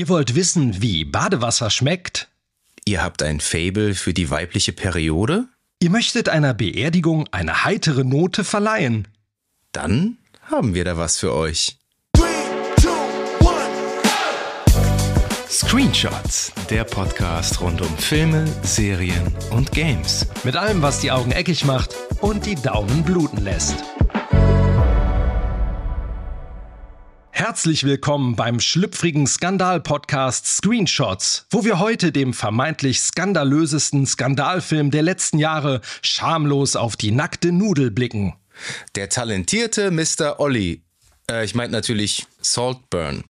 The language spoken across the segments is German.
Ihr wollt wissen, wie Badewasser schmeckt? Ihr habt ein Fable für die weibliche Periode? Ihr möchtet einer Beerdigung eine heitere Note verleihen? Dann haben wir da was für euch. Screenshots, der Podcast rund um Filme, Serien und Games. Mit allem, was die Augen eckig macht und die Daumen bluten lässt. Herzlich willkommen beim schlüpfrigen Skandal-Podcast Screenshots, wo wir heute dem vermeintlich skandalösesten Skandalfilm der letzten Jahre schamlos auf die nackte Nudel blicken. Der talentierte Mr. Olli, äh, ich meine natürlich Saltburn.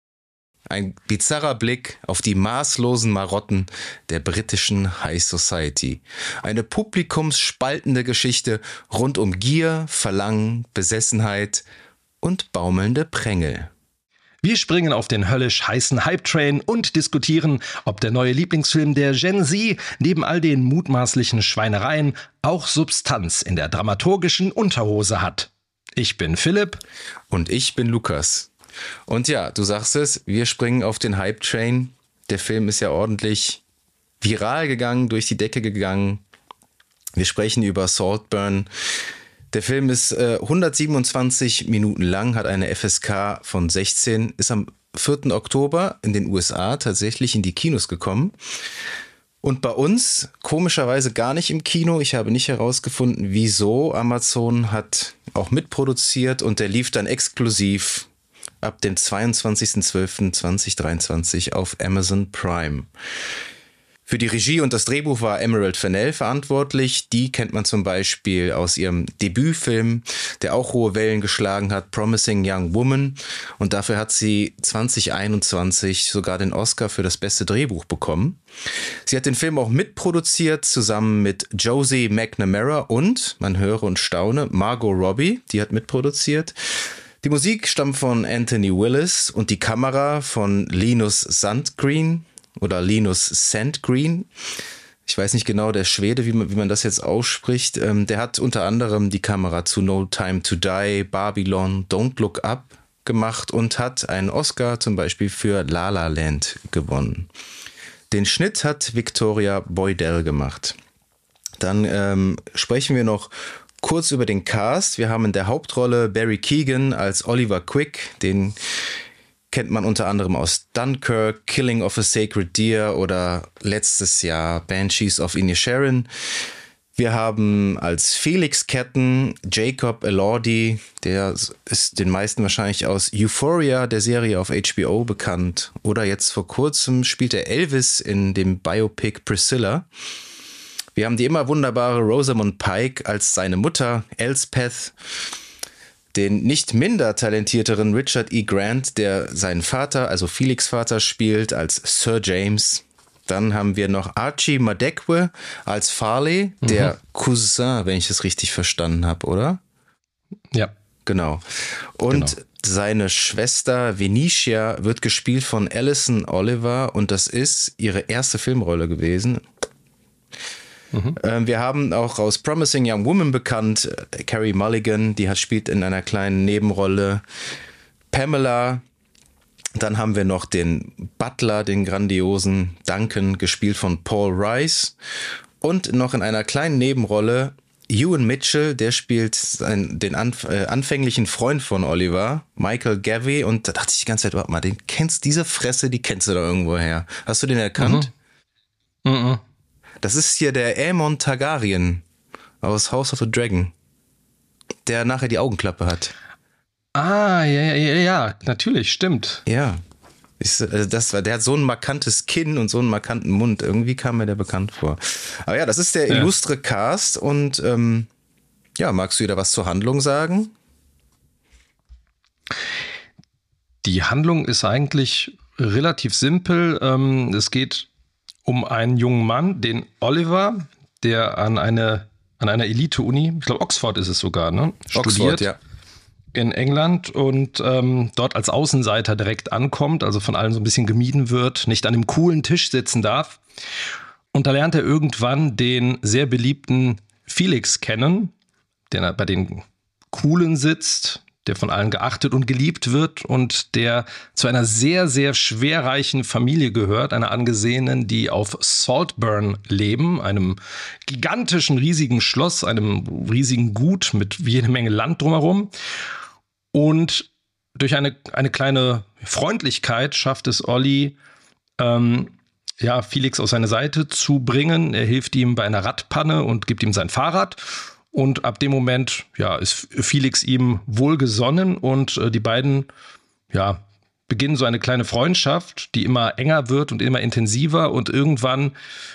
Ein bizarrer Blick auf die maßlosen Marotten der britischen High Society. Eine publikumsspaltende Geschichte rund um Gier, Verlangen, Besessenheit und baumelnde Prängel. Wir springen auf den höllisch heißen Hype-Train und diskutieren, ob der neue Lieblingsfilm der Gen Z neben all den mutmaßlichen Schweinereien auch Substanz in der dramaturgischen Unterhose hat. Ich bin Philipp. Und ich bin Lukas. Und ja, du sagst es, wir springen auf den Hype-Train. Der Film ist ja ordentlich viral gegangen, durch die Decke gegangen. Wir sprechen über Saltburn. Der Film ist äh, 127 Minuten lang, hat eine FSK von 16, ist am 4. Oktober in den USA tatsächlich in die Kinos gekommen. Und bei uns komischerweise gar nicht im Kino. Ich habe nicht herausgefunden, wieso. Amazon hat auch mitproduziert und der lief dann exklusiv ab dem 22.12.2023 auf Amazon Prime. Für die Regie und das Drehbuch war Emerald Fennell verantwortlich. Die kennt man zum Beispiel aus ihrem Debütfilm, der auch hohe Wellen geschlagen hat, Promising Young Woman. Und dafür hat sie 2021 sogar den Oscar für das beste Drehbuch bekommen. Sie hat den Film auch mitproduziert, zusammen mit Josie McNamara und, man höre und staune, Margot Robbie, die hat mitproduziert. Die Musik stammt von Anthony Willis und die Kamera von Linus Sandgreen oder Linus Sandgreen. Ich weiß nicht genau, der Schwede, wie man, wie man das jetzt ausspricht. Ähm, der hat unter anderem die Kamera zu No Time to Die, Babylon, Don't Look Up gemacht und hat einen Oscar zum Beispiel für La La Land gewonnen. Den Schnitt hat Victoria Boydell gemacht. Dann ähm, sprechen wir noch kurz über den Cast. Wir haben in der Hauptrolle Barry Keegan als Oliver Quick, den kennt man unter anderem aus Dunkirk, Killing of a Sacred Deer oder letztes Jahr Banshees of Inisherin. Wir haben als Felix Ketten Jacob Elordi, der ist den meisten wahrscheinlich aus Euphoria, der Serie auf HBO bekannt. Oder jetzt vor kurzem spielt er Elvis in dem Biopic Priscilla. Wir haben die immer wunderbare Rosamund Pike als seine Mutter, Elspeth den nicht minder talentierteren Richard E. Grant, der seinen Vater, also Felix Vater, spielt als Sir James. Dann haben wir noch Archie Madekwe als Farley, der mhm. Cousin, wenn ich es richtig verstanden habe, oder? Ja. Genau. Und genau. seine Schwester Venetia wird gespielt von Alison Oliver und das ist ihre erste Filmrolle gewesen. Mhm. Wir haben auch aus Promising Young Woman bekannt, äh, Carrie Mulligan, die spielt in einer kleinen Nebenrolle. Pamela, dann haben wir noch den Butler, den grandiosen Duncan, gespielt von Paul Rice. Und noch in einer kleinen Nebenrolle Ewan Mitchell, der spielt den äh, anfänglichen Freund von Oliver, Michael Gavey. Und da dachte ich die ganze Zeit, warte mal, den kennst, diese Fresse, die kennst du da irgendwo her. Hast du den erkannt? Mhm. Mhm. Das ist hier der Aemon Targaryen aus House of the Dragon, der nachher die Augenklappe hat. Ah, ja, ja, ja, natürlich, stimmt. Ja. Ich, äh, das war, der hat so ein markantes Kinn und so einen markanten Mund. Irgendwie kam mir der bekannt vor. Aber ja, das ist der ja. illustre Cast und ähm, ja, magst du wieder was zur Handlung sagen? Die Handlung ist eigentlich relativ simpel. Ähm, es geht um einen jungen Mann, den Oliver, der an eine an einer Elite-Uni, ich glaube Oxford ist es sogar, ne? Oxford, studiert ja. in England und ähm, dort als Außenseiter direkt ankommt, also von allen so ein bisschen gemieden wird, nicht an dem coolen Tisch sitzen darf. Und da lernt er irgendwann den sehr beliebten Felix kennen, der bei den Coolen sitzt, der von allen geachtet und geliebt wird und der zu einer sehr, sehr schwerreichen Familie gehört, einer angesehenen, die auf Saltburn leben, einem gigantischen, riesigen Schloss, einem riesigen Gut mit jede Menge Land drumherum. Und durch eine, eine kleine Freundlichkeit schafft es Olli, ähm, ja, Felix aus seiner Seite zu bringen. Er hilft ihm bei einer Radpanne und gibt ihm sein Fahrrad. Und ab dem Moment, ja, ist Felix ihm wohlgesonnen und äh, die beiden, ja, beginnen so eine kleine Freundschaft, die immer enger wird und immer intensiver. Und irgendwann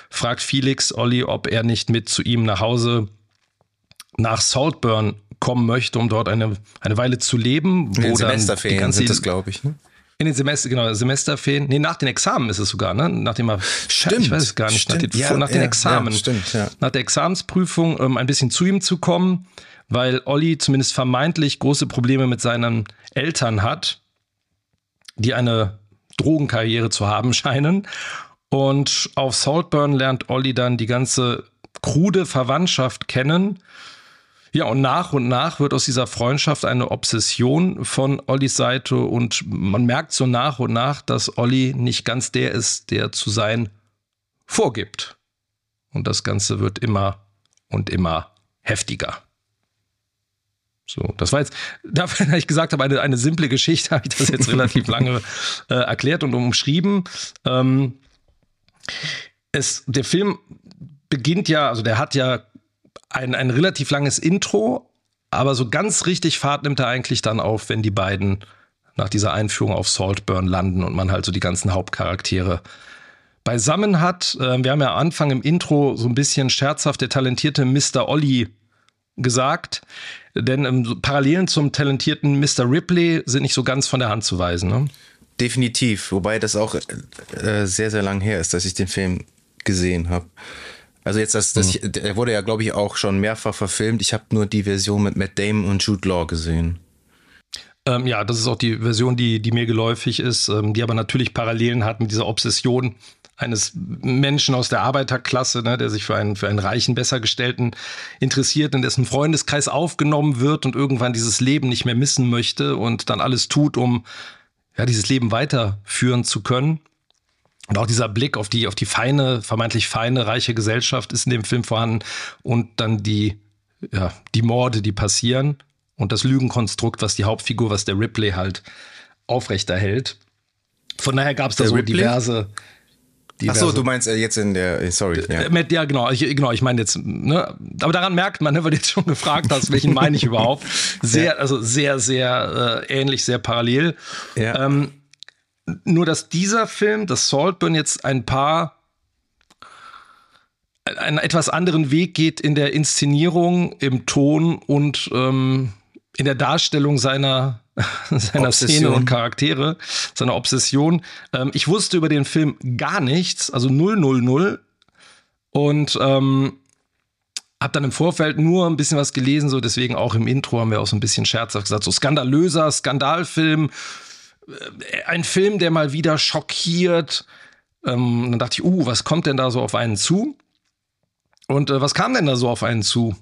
fragt Felix Olli, ob er nicht mit zu ihm nach Hause nach Saltburn kommen möchte, um dort eine, eine Weile zu leben. Wo In Semesterferien dann die ganze, sind das, glaube ich, ne? In den Semester, genau, Semesterferien. Nee, nach den Examen ist es sogar, ne? Nachdem er, stimmt, ich weiß es gar nicht, stimmt, nach den, ja, nach den ja, Examen. Ja, stimmt, ja. Nach der Examensprüfung ähm, ein bisschen zu ihm zu kommen, weil Olli zumindest vermeintlich große Probleme mit seinen Eltern hat, die eine Drogenkarriere zu haben scheinen. Und auf Saltburn lernt Olli dann die ganze krude Verwandtschaft kennen ja, und nach und nach wird aus dieser Freundschaft eine Obsession von Ollis Seite und man merkt so nach und nach, dass Olli nicht ganz der ist, der zu sein vorgibt. Und das Ganze wird immer und immer heftiger. So, das war jetzt, dass ich gesagt habe, eine, eine simple Geschichte, habe ich das jetzt relativ lange äh, erklärt und umschrieben. Ähm, es, der Film beginnt ja, also der hat ja ein, ein relativ langes Intro, aber so ganz richtig Fahrt nimmt er eigentlich dann auf, wenn die beiden nach dieser Einführung auf Saltburn landen und man halt so die ganzen Hauptcharaktere beisammen hat. Ähm, wir haben ja am Anfang im Intro so ein bisschen scherzhaft der talentierte Mr. Olli gesagt, denn ähm, Parallelen zum talentierten Mr. Ripley sind nicht so ganz von der Hand zu weisen. Ne? Definitiv, wobei das auch äh, sehr, sehr lang her ist, dass ich den Film gesehen habe. Also jetzt das, das mhm. der wurde ja glaube ich auch schon mehrfach verfilmt. Ich habe nur die Version mit Matt Damon und Jude Law gesehen. Ähm, ja, das ist auch die Version, die, die mir geläufig ist, ähm, die aber natürlich Parallelen hat mit dieser Obsession eines Menschen aus der Arbeiterklasse, ne, der sich für einen, für einen reichen, bessergestellten interessiert, in dessen Freundeskreis aufgenommen wird und irgendwann dieses Leben nicht mehr missen möchte und dann alles tut, um ja, dieses Leben weiterführen zu können. Und auch dieser Blick auf die, auf die feine, vermeintlich feine, reiche Gesellschaft ist in dem Film vorhanden. Und dann die, ja, die Morde, die passieren. Und das Lügenkonstrukt, was die Hauptfigur, was der Ripley halt aufrechterhält. Von daher gab es da so Ripley? diverse. Ach so, du meinst äh, jetzt in der, äh, sorry. Ja, äh, ja genau, ich, genau, ich meine jetzt, ne, aber daran merkt man, ne, weil du jetzt schon gefragt hast, welchen meine ich überhaupt. Sehr, ja. also sehr, sehr äh, ähnlich, sehr parallel. Ja. Ähm, nur, dass dieser Film, das Saltburn, jetzt ein paar einen etwas anderen Weg geht in der Inszenierung, im Ton und ähm, in der Darstellung seiner, seiner Szene und Charaktere, seiner Obsession. Ähm, ich wusste über den Film gar nichts, also 000 und ähm, habe dann im Vorfeld nur ein bisschen was gelesen, so deswegen auch im Intro haben wir auch so ein bisschen scherzhaft gesagt, so skandalöser Skandalfilm, ein Film, der mal wieder schockiert. Ähm, dann dachte ich, uh, was kommt denn da so auf einen zu? Und äh, was kam denn da so auf einen zu?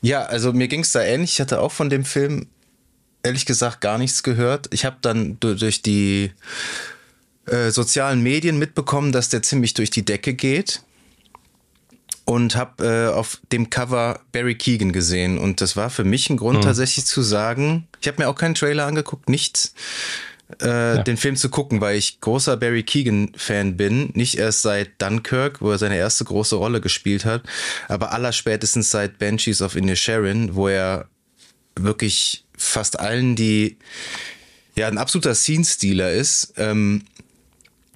Ja, also mir ging es da ähnlich. Ich hatte auch von dem Film ehrlich gesagt gar nichts gehört. Ich habe dann durch die äh, sozialen Medien mitbekommen, dass der ziemlich durch die Decke geht und habe äh, auf dem Cover Barry Keegan gesehen und das war für mich ein Grund mhm. tatsächlich zu sagen, ich habe mir auch keinen Trailer angeguckt, nichts, äh, ja. den Film zu gucken, weil ich großer Barry Keegan Fan bin, nicht erst seit Dunkirk, wo er seine erste große Rolle gespielt hat, aber allerspätestens seit Banshees of Inisherin, wo er wirklich fast allen, die ja ein absoluter Scene-Stealer ist, ähm,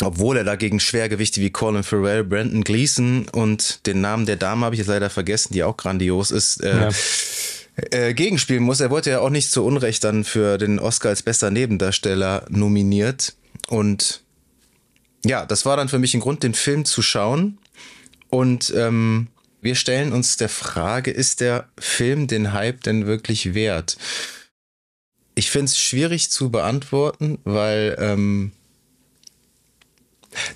obwohl er dagegen Schwergewichte wie Colin Farrell, Brandon Gleason und den Namen der Dame habe ich jetzt leider vergessen, die auch grandios ist, äh, ja. äh, gegenspielen muss. Er wurde ja auch nicht zu Unrecht dann für den Oscar als bester Nebendarsteller nominiert. Und ja, das war dann für mich ein Grund, den Film zu schauen. Und ähm, wir stellen uns der Frage, ist der Film den Hype denn wirklich wert? Ich finde es schwierig zu beantworten, weil ähm,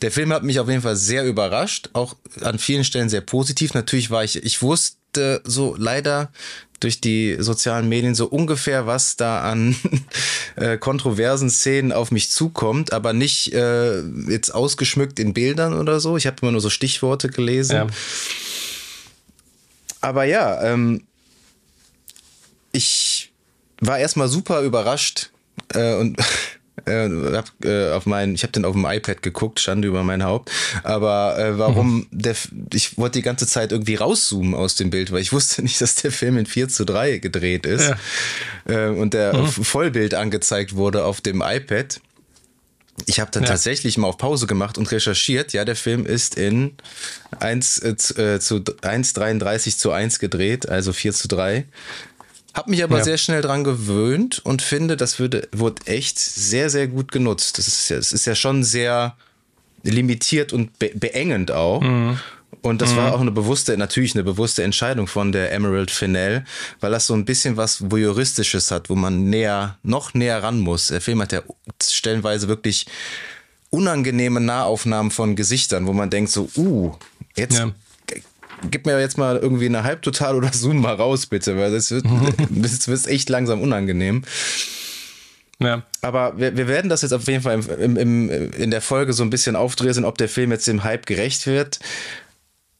der Film hat mich auf jeden Fall sehr überrascht, auch an vielen Stellen sehr positiv. Natürlich war ich, ich wusste, so leider durch die sozialen Medien so ungefähr, was da an äh, kontroversen Szenen auf mich zukommt, aber nicht äh, jetzt ausgeschmückt in Bildern oder so. Ich habe immer nur so Stichworte gelesen. Ja. Aber ja, ähm, ich war erstmal super überrascht äh, und äh, hab, äh, auf mein, ich habe den auf dem iPad geguckt, stand über mein Haupt. Aber äh, warum mhm. der, ich wollte die ganze Zeit irgendwie rauszoomen aus dem Bild, weil ich wusste nicht, dass der Film in 4 zu 3 gedreht ist ja. äh, und der mhm. Vollbild angezeigt wurde auf dem iPad. Ich habe dann ja. tatsächlich mal auf Pause gemacht und recherchiert. Ja, der Film ist in 1 äh, zu, äh, zu 1,33 zu 1 gedreht, also 4 zu 3. Hab mich aber ja. sehr schnell dran gewöhnt und finde, das würde, wurde echt sehr, sehr gut genutzt. Das ist ja, das ist ja schon sehr limitiert und be beengend auch. Mhm. Und das mhm. war auch eine bewusste, natürlich eine bewusste Entscheidung von der Emerald Fennell, weil das so ein bisschen was Voyeuristisches hat, wo man näher, noch näher ran muss. Der Film hat ja stellenweise wirklich unangenehme Nahaufnahmen von Gesichtern, wo man denkt so, uh, jetzt ja gib mir jetzt mal irgendwie eine Halbtotal oder Zoom mal raus, bitte, weil das wird, das wird echt langsam unangenehm. Ja. Aber wir, wir werden das jetzt auf jeden Fall im, im, in der Folge so ein bisschen aufdrehen, ob der Film jetzt dem Hype gerecht wird.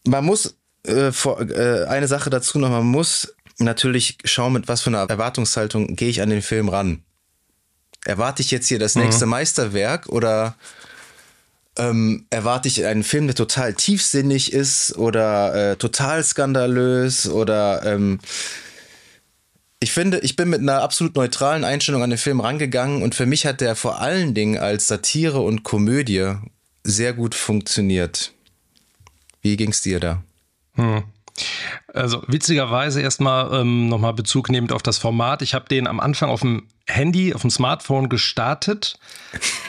Man muss äh, vor, äh, eine Sache dazu noch, man muss natürlich schauen, mit was für einer Erwartungshaltung gehe ich an den Film ran. Erwarte ich jetzt hier das nächste mhm. Meisterwerk oder ähm, erwarte ich einen Film, der total tiefsinnig ist oder äh, total skandalös oder ähm, ich finde, ich bin mit einer absolut neutralen Einstellung an den Film rangegangen und für mich hat der vor allen Dingen als Satire und Komödie sehr gut funktioniert. Wie ging es dir da? Hm. Also witzigerweise erstmal ähm, nochmal Bezug nehmend auf das Format. Ich habe den am Anfang auf dem Handy, auf dem Smartphone gestartet,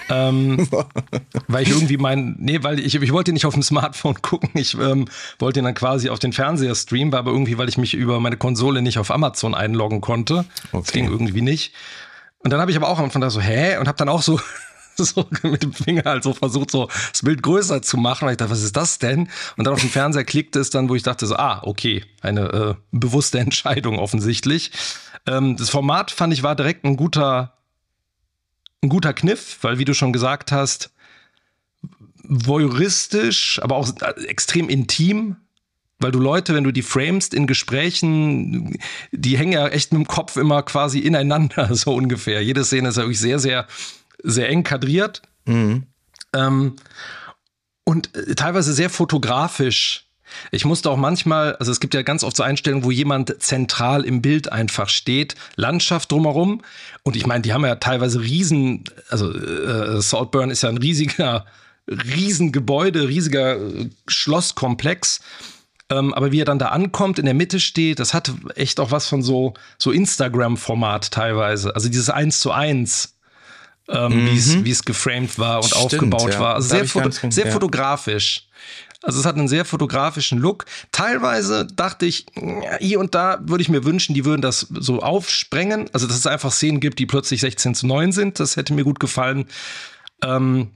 ähm, weil ich irgendwie mein, nee, weil ich, ich wollte nicht auf dem Smartphone gucken, ich ähm, wollte ihn dann quasi auf den Fernseher streamen, war aber irgendwie, weil ich mich über meine Konsole nicht auf Amazon einloggen konnte. Okay. Das ging irgendwie nicht. Und dann habe ich aber auch am Anfang da so, hä? Und habe dann auch so so mit dem Finger halt so versucht, so das Bild größer zu machen. Weil ich dachte, was ist das denn? Und dann auf dem Fernseher klickte es dann, wo ich dachte so, ah, okay, eine äh, bewusste Entscheidung offensichtlich. Ähm, das Format fand ich war direkt ein guter, ein guter Kniff, weil wie du schon gesagt hast, voyeuristisch, aber auch äh, extrem intim, weil du Leute, wenn du die framest in Gesprächen, die hängen ja echt mit dem Kopf immer quasi ineinander, so ungefähr. Jede Szene ist ja wirklich sehr, sehr sehr eng kadriert. Mhm. Ähm, und äh, teilweise sehr fotografisch. Ich musste auch manchmal, also es gibt ja ganz oft so Einstellungen, wo jemand zentral im Bild einfach steht, Landschaft drumherum. Und ich meine, die haben ja teilweise riesen, also äh, Saltburn ist ja ein riesiger, Riesengebäude, riesiger äh, Schlosskomplex. Ähm, aber wie er dann da ankommt, in der Mitte steht, das hat echt auch was von so, so Instagram-Format teilweise. Also dieses Eins zu eins ähm, mhm. wie es geframed war und Stimmt, aufgebaut ja. war. Also sehr, foto sehr ja. fotografisch. Also es hat einen sehr fotografischen Look. Teilweise dachte ich, hier und da würde ich mir wünschen, die würden das so aufsprengen. Also dass es einfach Szenen gibt, die plötzlich 16 zu 9 sind. Das hätte mir gut gefallen. Ähm,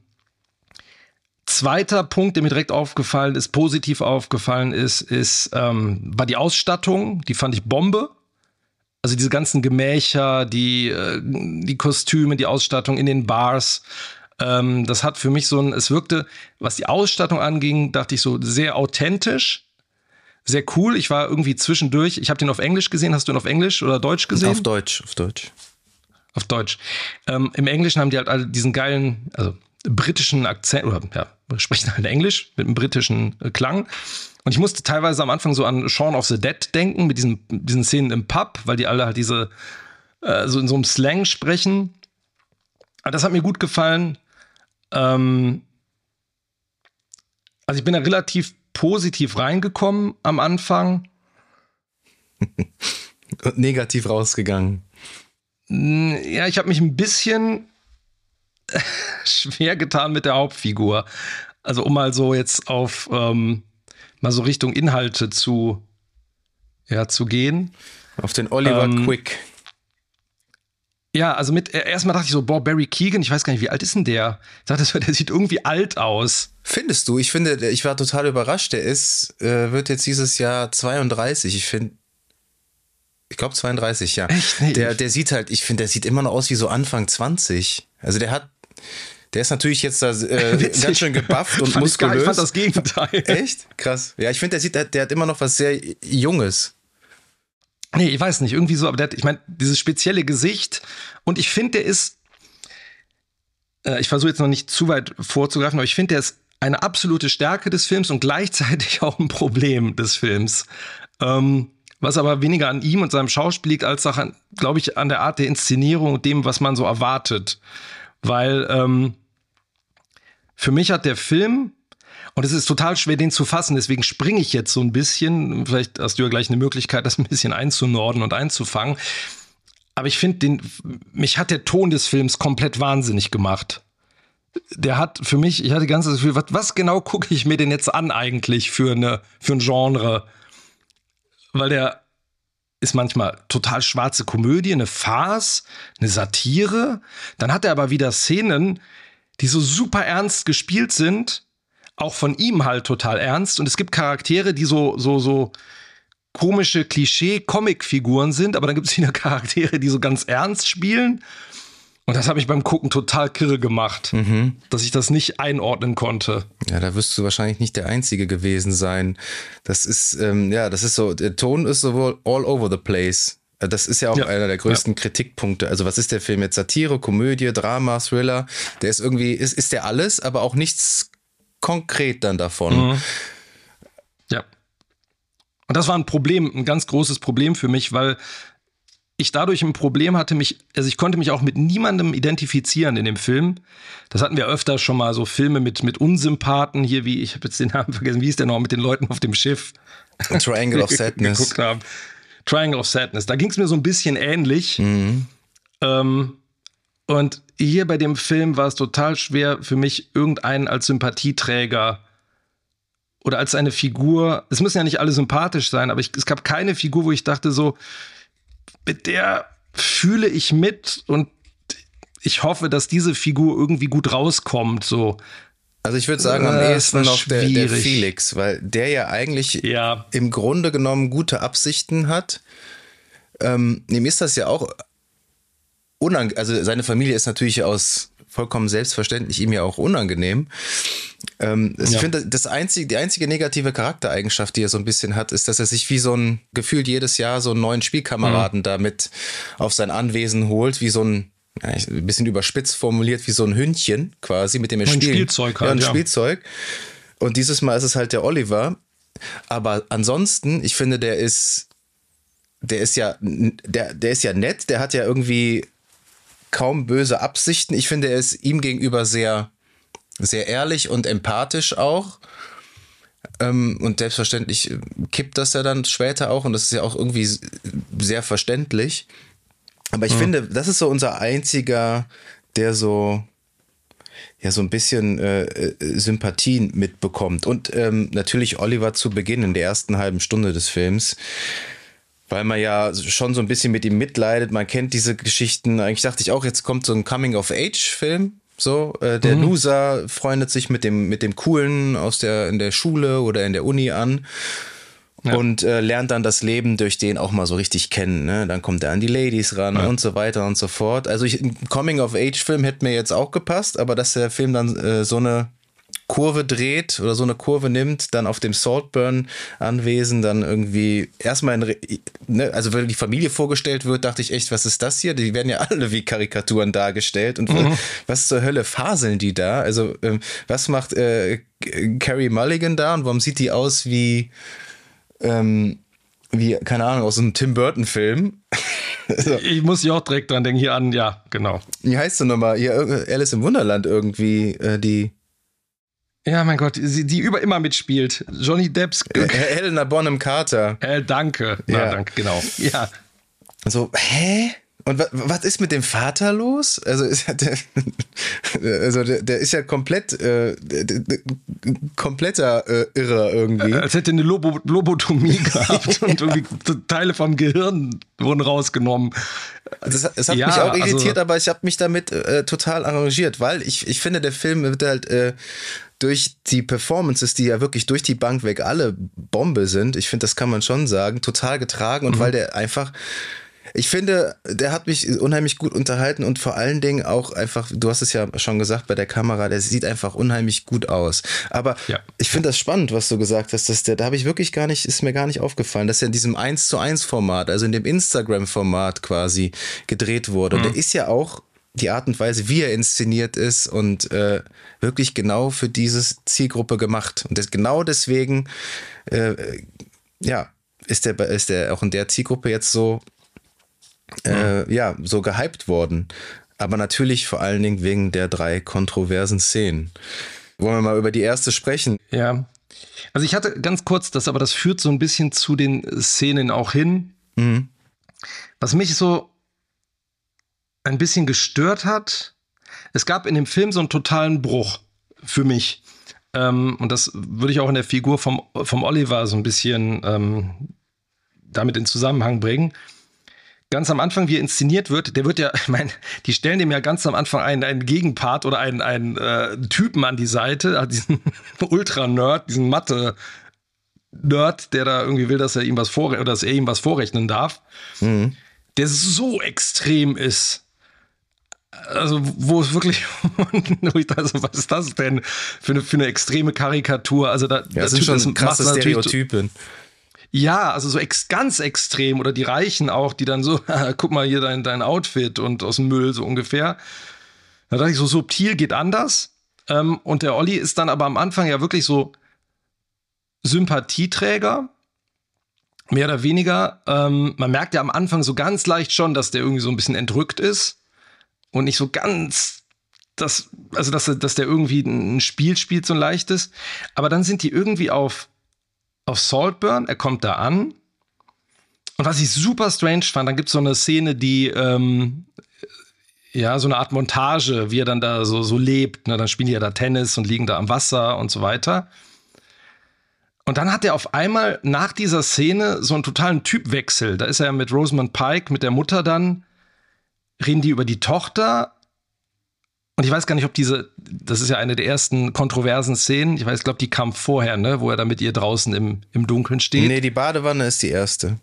zweiter Punkt, der mir direkt aufgefallen ist, positiv aufgefallen ist, ist ähm, war die Ausstattung. Die fand ich Bombe. Also diese ganzen Gemächer, die, äh, die Kostüme, die Ausstattung in den Bars. Ähm, das hat für mich so ein, es wirkte, was die Ausstattung anging, dachte ich so sehr authentisch, sehr cool. Ich war irgendwie zwischendurch, ich habe den auf Englisch gesehen. Hast du ihn auf Englisch oder Deutsch gesehen? Auf Deutsch, auf Deutsch. Auf Deutsch. Ähm, Im Englischen haben die halt alle diesen geilen, also britischen Akzent, oder ja, sprechen halt Englisch mit einem britischen äh, Klang. Und ich musste teilweise am Anfang so an Shaun of the Dead denken, mit diesen, diesen Szenen im Pub, weil die alle halt diese, äh, so in so einem Slang sprechen. Aber das hat mir gut gefallen. Ähm, also ich bin da relativ positiv reingekommen am Anfang. Und negativ rausgegangen. Ja, ich habe mich ein bisschen schwer getan mit der Hauptfigur. Also um mal so jetzt auf ähm, mal so Richtung Inhalte zu, ja, zu gehen. Auf den Oliver ähm, Quick. Ja, also mit äh, erstmal dachte ich so, boah, Barry Keegan, ich weiß gar nicht, wie alt ist denn der? Ich dachte, der sieht irgendwie alt aus. Findest du? Ich finde, ich war total überrascht. Der ist, äh, wird jetzt dieses Jahr 32. Ich finde, ich glaube 32, ja. Echt? Nee, der, der sieht halt, ich finde, der sieht immer noch aus wie so Anfang 20. Also der hat, der ist natürlich jetzt da äh, ganz schön gebufft und fand ich, gar, muskulös. ich fand das Gegenteil. Echt? Krass. Ja, ich finde, der sieht, der, der hat immer noch was sehr Junges. Nee, ich weiß nicht, irgendwie so, aber der hat, ich meine, dieses spezielle Gesicht und ich finde, der ist, äh, ich versuche jetzt noch nicht zu weit vorzugreifen, aber ich finde, der ist eine absolute Stärke des Films und gleichzeitig auch ein Problem des Films. Ähm, was aber weniger an ihm und seinem Schauspiel liegt, als auch, glaube ich, an der Art der Inszenierung und dem, was man so erwartet. Weil ähm, für mich hat der Film, und es ist total schwer, den zu fassen, deswegen springe ich jetzt so ein bisschen. Vielleicht hast du ja gleich eine Möglichkeit, das ein bisschen einzunorden und einzufangen. Aber ich finde, den, mich hat der Ton des Films komplett wahnsinnig gemacht. Der hat für mich, ich hatte die ganze Gefühl, was, was genau gucke ich mir denn jetzt an eigentlich für, eine, für ein Genre? Weil der ist manchmal total schwarze Komödie, eine Farce, eine Satire. Dann hat er aber wieder Szenen, die so super ernst gespielt sind, auch von ihm halt total ernst. Und es gibt Charaktere, die so, so, so komische Klischee-Comic-Figuren sind, aber dann gibt es wieder Charaktere, die so ganz ernst spielen. Und das hat mich beim Gucken total kirre gemacht, mhm. dass ich das nicht einordnen konnte. Ja, da wirst du wahrscheinlich nicht der Einzige gewesen sein. Das ist, ähm, ja, das ist so, der Ton ist so all over the place. Das ist ja auch ja. einer der größten ja. Kritikpunkte. Also, was ist der Film jetzt? Satire, Komödie, Drama, Thriller? Der ist irgendwie, ist, ist der alles, aber auch nichts konkret dann davon. Mhm. Ja. Und das war ein Problem, ein ganz großes Problem für mich, weil ich dadurch ein Problem hatte, mich, also ich konnte mich auch mit niemandem identifizieren in dem Film. Das hatten wir öfter schon mal, so Filme mit, mit Unsympathen, hier wie, ich habe jetzt den Namen vergessen, wie hieß der noch, mit den Leuten auf dem Schiff? Triangle of Sadness. Triangle of Sadness. Da ging es mir so ein bisschen ähnlich. Mhm. Ähm, und hier bei dem Film war es total schwer für mich, irgendeinen als Sympathieträger oder als eine Figur, es müssen ja nicht alle sympathisch sein, aber ich, es gab keine Figur, wo ich dachte so, mit der fühle ich mit und ich hoffe, dass diese Figur irgendwie gut rauskommt. So. Also ich würde sagen, am äh, ehesten noch der, der, Felix, weil der ja eigentlich ja. im Grunde genommen gute Absichten hat. Ähm, ihm ist das ja auch unangenehm, also seine Familie ist natürlich aus vollkommen selbstverständlich ihm ja auch unangenehm. Ähm, ja. Ich finde, das einzige, die einzige negative Charaktereigenschaft, die er so ein bisschen hat, ist, dass er sich wie so ein, gefühlt jedes Jahr so einen neuen Spielkameraden mhm. damit auf sein Anwesen holt, wie so ein, ja, ein bisschen überspitzt formuliert, wie so ein Hündchen quasi, mit dem er ein spielt. Spielzeug halt, ja, ein ja. Spielzeug. Und dieses Mal ist es halt der Oliver. Aber ansonsten, ich finde, der ist, der ist ja, der, der ist ja nett, der hat ja irgendwie kaum böse Absichten. Ich finde, er ist ihm gegenüber sehr, sehr ehrlich und empathisch auch. Ähm, und selbstverständlich äh, kippt das ja dann später auch und das ist ja auch irgendwie sehr verständlich. Aber ich mhm. finde, das ist so unser einziger, der so ja so ein bisschen äh, äh, Sympathien mitbekommt. Und ähm, natürlich Oliver zu Beginn in der ersten halben Stunde des Films weil man ja schon so ein bisschen mit ihm mitleidet. Man kennt diese Geschichten. Eigentlich dachte ich auch, jetzt kommt so ein Coming-of-Age-Film. So, äh, der mhm. Loser freundet sich mit dem, mit dem Coolen aus der, in der Schule oder in der Uni an. Ja. Und äh, lernt dann das Leben durch den auch mal so richtig kennen. Ne? Dann kommt er an die Ladies ran ja. und so weiter und so fort. Also ich, ein Coming-of-Age-Film hätte mir jetzt auch gepasst, aber dass der Film dann äh, so eine Kurve dreht oder so eine Kurve nimmt, dann auf dem Saltburn-Anwesen dann irgendwie erstmal, in, ne, also wenn die Familie vorgestellt wird, dachte ich echt, was ist das hier? Die werden ja alle wie Karikaturen dargestellt und mhm. was zur Hölle faseln die da? Also ähm, was macht äh, Carrie Mulligan da und warum sieht die aus wie ähm, wie, keine Ahnung, aus einem Tim Burton-Film. so. Ich muss ja auch direkt dran denken, hier an, ja, genau. Wie heißt sie nochmal? Hier, Alice im Wunderland irgendwie, äh, die. Ja, mein Gott, sie, die über immer mitspielt. Johnny Depps. Äh, Helena Bonham Carter. Äh, danke. Ja, Na, danke, genau. Ja. So, hä? Und was ist mit dem Vater los? Also, ist der, also der, der, ist ja komplett äh, kompletter äh, Irrer irgendwie. Als hätte eine Lobo Lobotomie gehabt und irgendwie Teile vom Gehirn wurden rausgenommen. Das, das hat ja, mich auch irritiert, also, aber ich habe mich damit äh, total arrangiert, weil ich, ich finde, der Film wird halt äh, durch die Performances, die ja wirklich durch die Bank weg alle Bombe sind, ich finde, das kann man schon sagen, total getragen und mhm. weil der einfach ich finde, der hat mich unheimlich gut unterhalten und vor allen Dingen auch einfach, du hast es ja schon gesagt bei der Kamera, der sieht einfach unheimlich gut aus. Aber ja. ich finde das spannend, was du gesagt hast, dass der, da habe ich wirklich gar nicht, ist mir gar nicht aufgefallen, dass er in diesem 1 zu 1 Format, also in dem Instagram-Format quasi gedreht wurde. Mhm. Der ist ja auch die Art und Weise, wie er inszeniert ist und äh, wirklich genau für diese Zielgruppe gemacht. Und das, genau deswegen, äh, ja, ist der, ist der auch in der Zielgruppe jetzt so äh, ja, so gehypt worden. Aber natürlich vor allen Dingen wegen der drei kontroversen Szenen. Wollen wir mal über die erste sprechen? Ja. Also ich hatte ganz kurz das, aber das führt so ein bisschen zu den Szenen auch hin. Mhm. Was mich so ein bisschen gestört hat, es gab in dem Film so einen totalen Bruch für mich. Ähm, und das würde ich auch in der Figur vom, vom Oliver so ein bisschen ähm, damit in Zusammenhang bringen ganz am Anfang, wie er inszeniert wird, der wird ja, ich meine, die stellen dem ja ganz am Anfang einen, einen Gegenpart oder einen, einen äh, Typen an die Seite, diesen Ultra-Nerd, diesen Mathe-Nerd, der da irgendwie will, dass er ihm was vor oder dass er ihm was vorrechnen darf, mhm. der so extrem ist. Also, wo es wirklich, also, was ist das denn für eine, für eine extreme Karikatur? Also, da, ja, das sind schon krasse Stereotypen. Ja, also so ex ganz extrem oder die Reichen auch, die dann so, guck mal hier dein, dein Outfit und aus dem Müll so ungefähr. Da dachte ich, so subtil geht anders. Ähm, und der Olli ist dann aber am Anfang ja wirklich so Sympathieträger, mehr oder weniger. Ähm, man merkt ja am Anfang so ganz leicht schon, dass der irgendwie so ein bisschen entrückt ist und nicht so ganz das, also dass, dass der irgendwie ein Spiel spielt, so ein leichtes. Aber dann sind die irgendwie auf auf Saltburn, er kommt da an. Und was ich super strange fand, dann gibt es so eine Szene, die, ähm, ja, so eine Art Montage, wie er dann da so, so lebt. Ne? Dann spielen die ja da Tennis und liegen da am Wasser und so weiter. Und dann hat er auf einmal nach dieser Szene so einen totalen Typwechsel. Da ist er mit Rosamund Pike, mit der Mutter dann, reden die über die Tochter und ich weiß gar nicht, ob diese, das ist ja eine der ersten kontroversen Szenen. Ich weiß, ich glaube, die kam vorher, ne, wo er da mit ihr draußen im, im Dunkeln steht. Nee, die Badewanne ist die erste.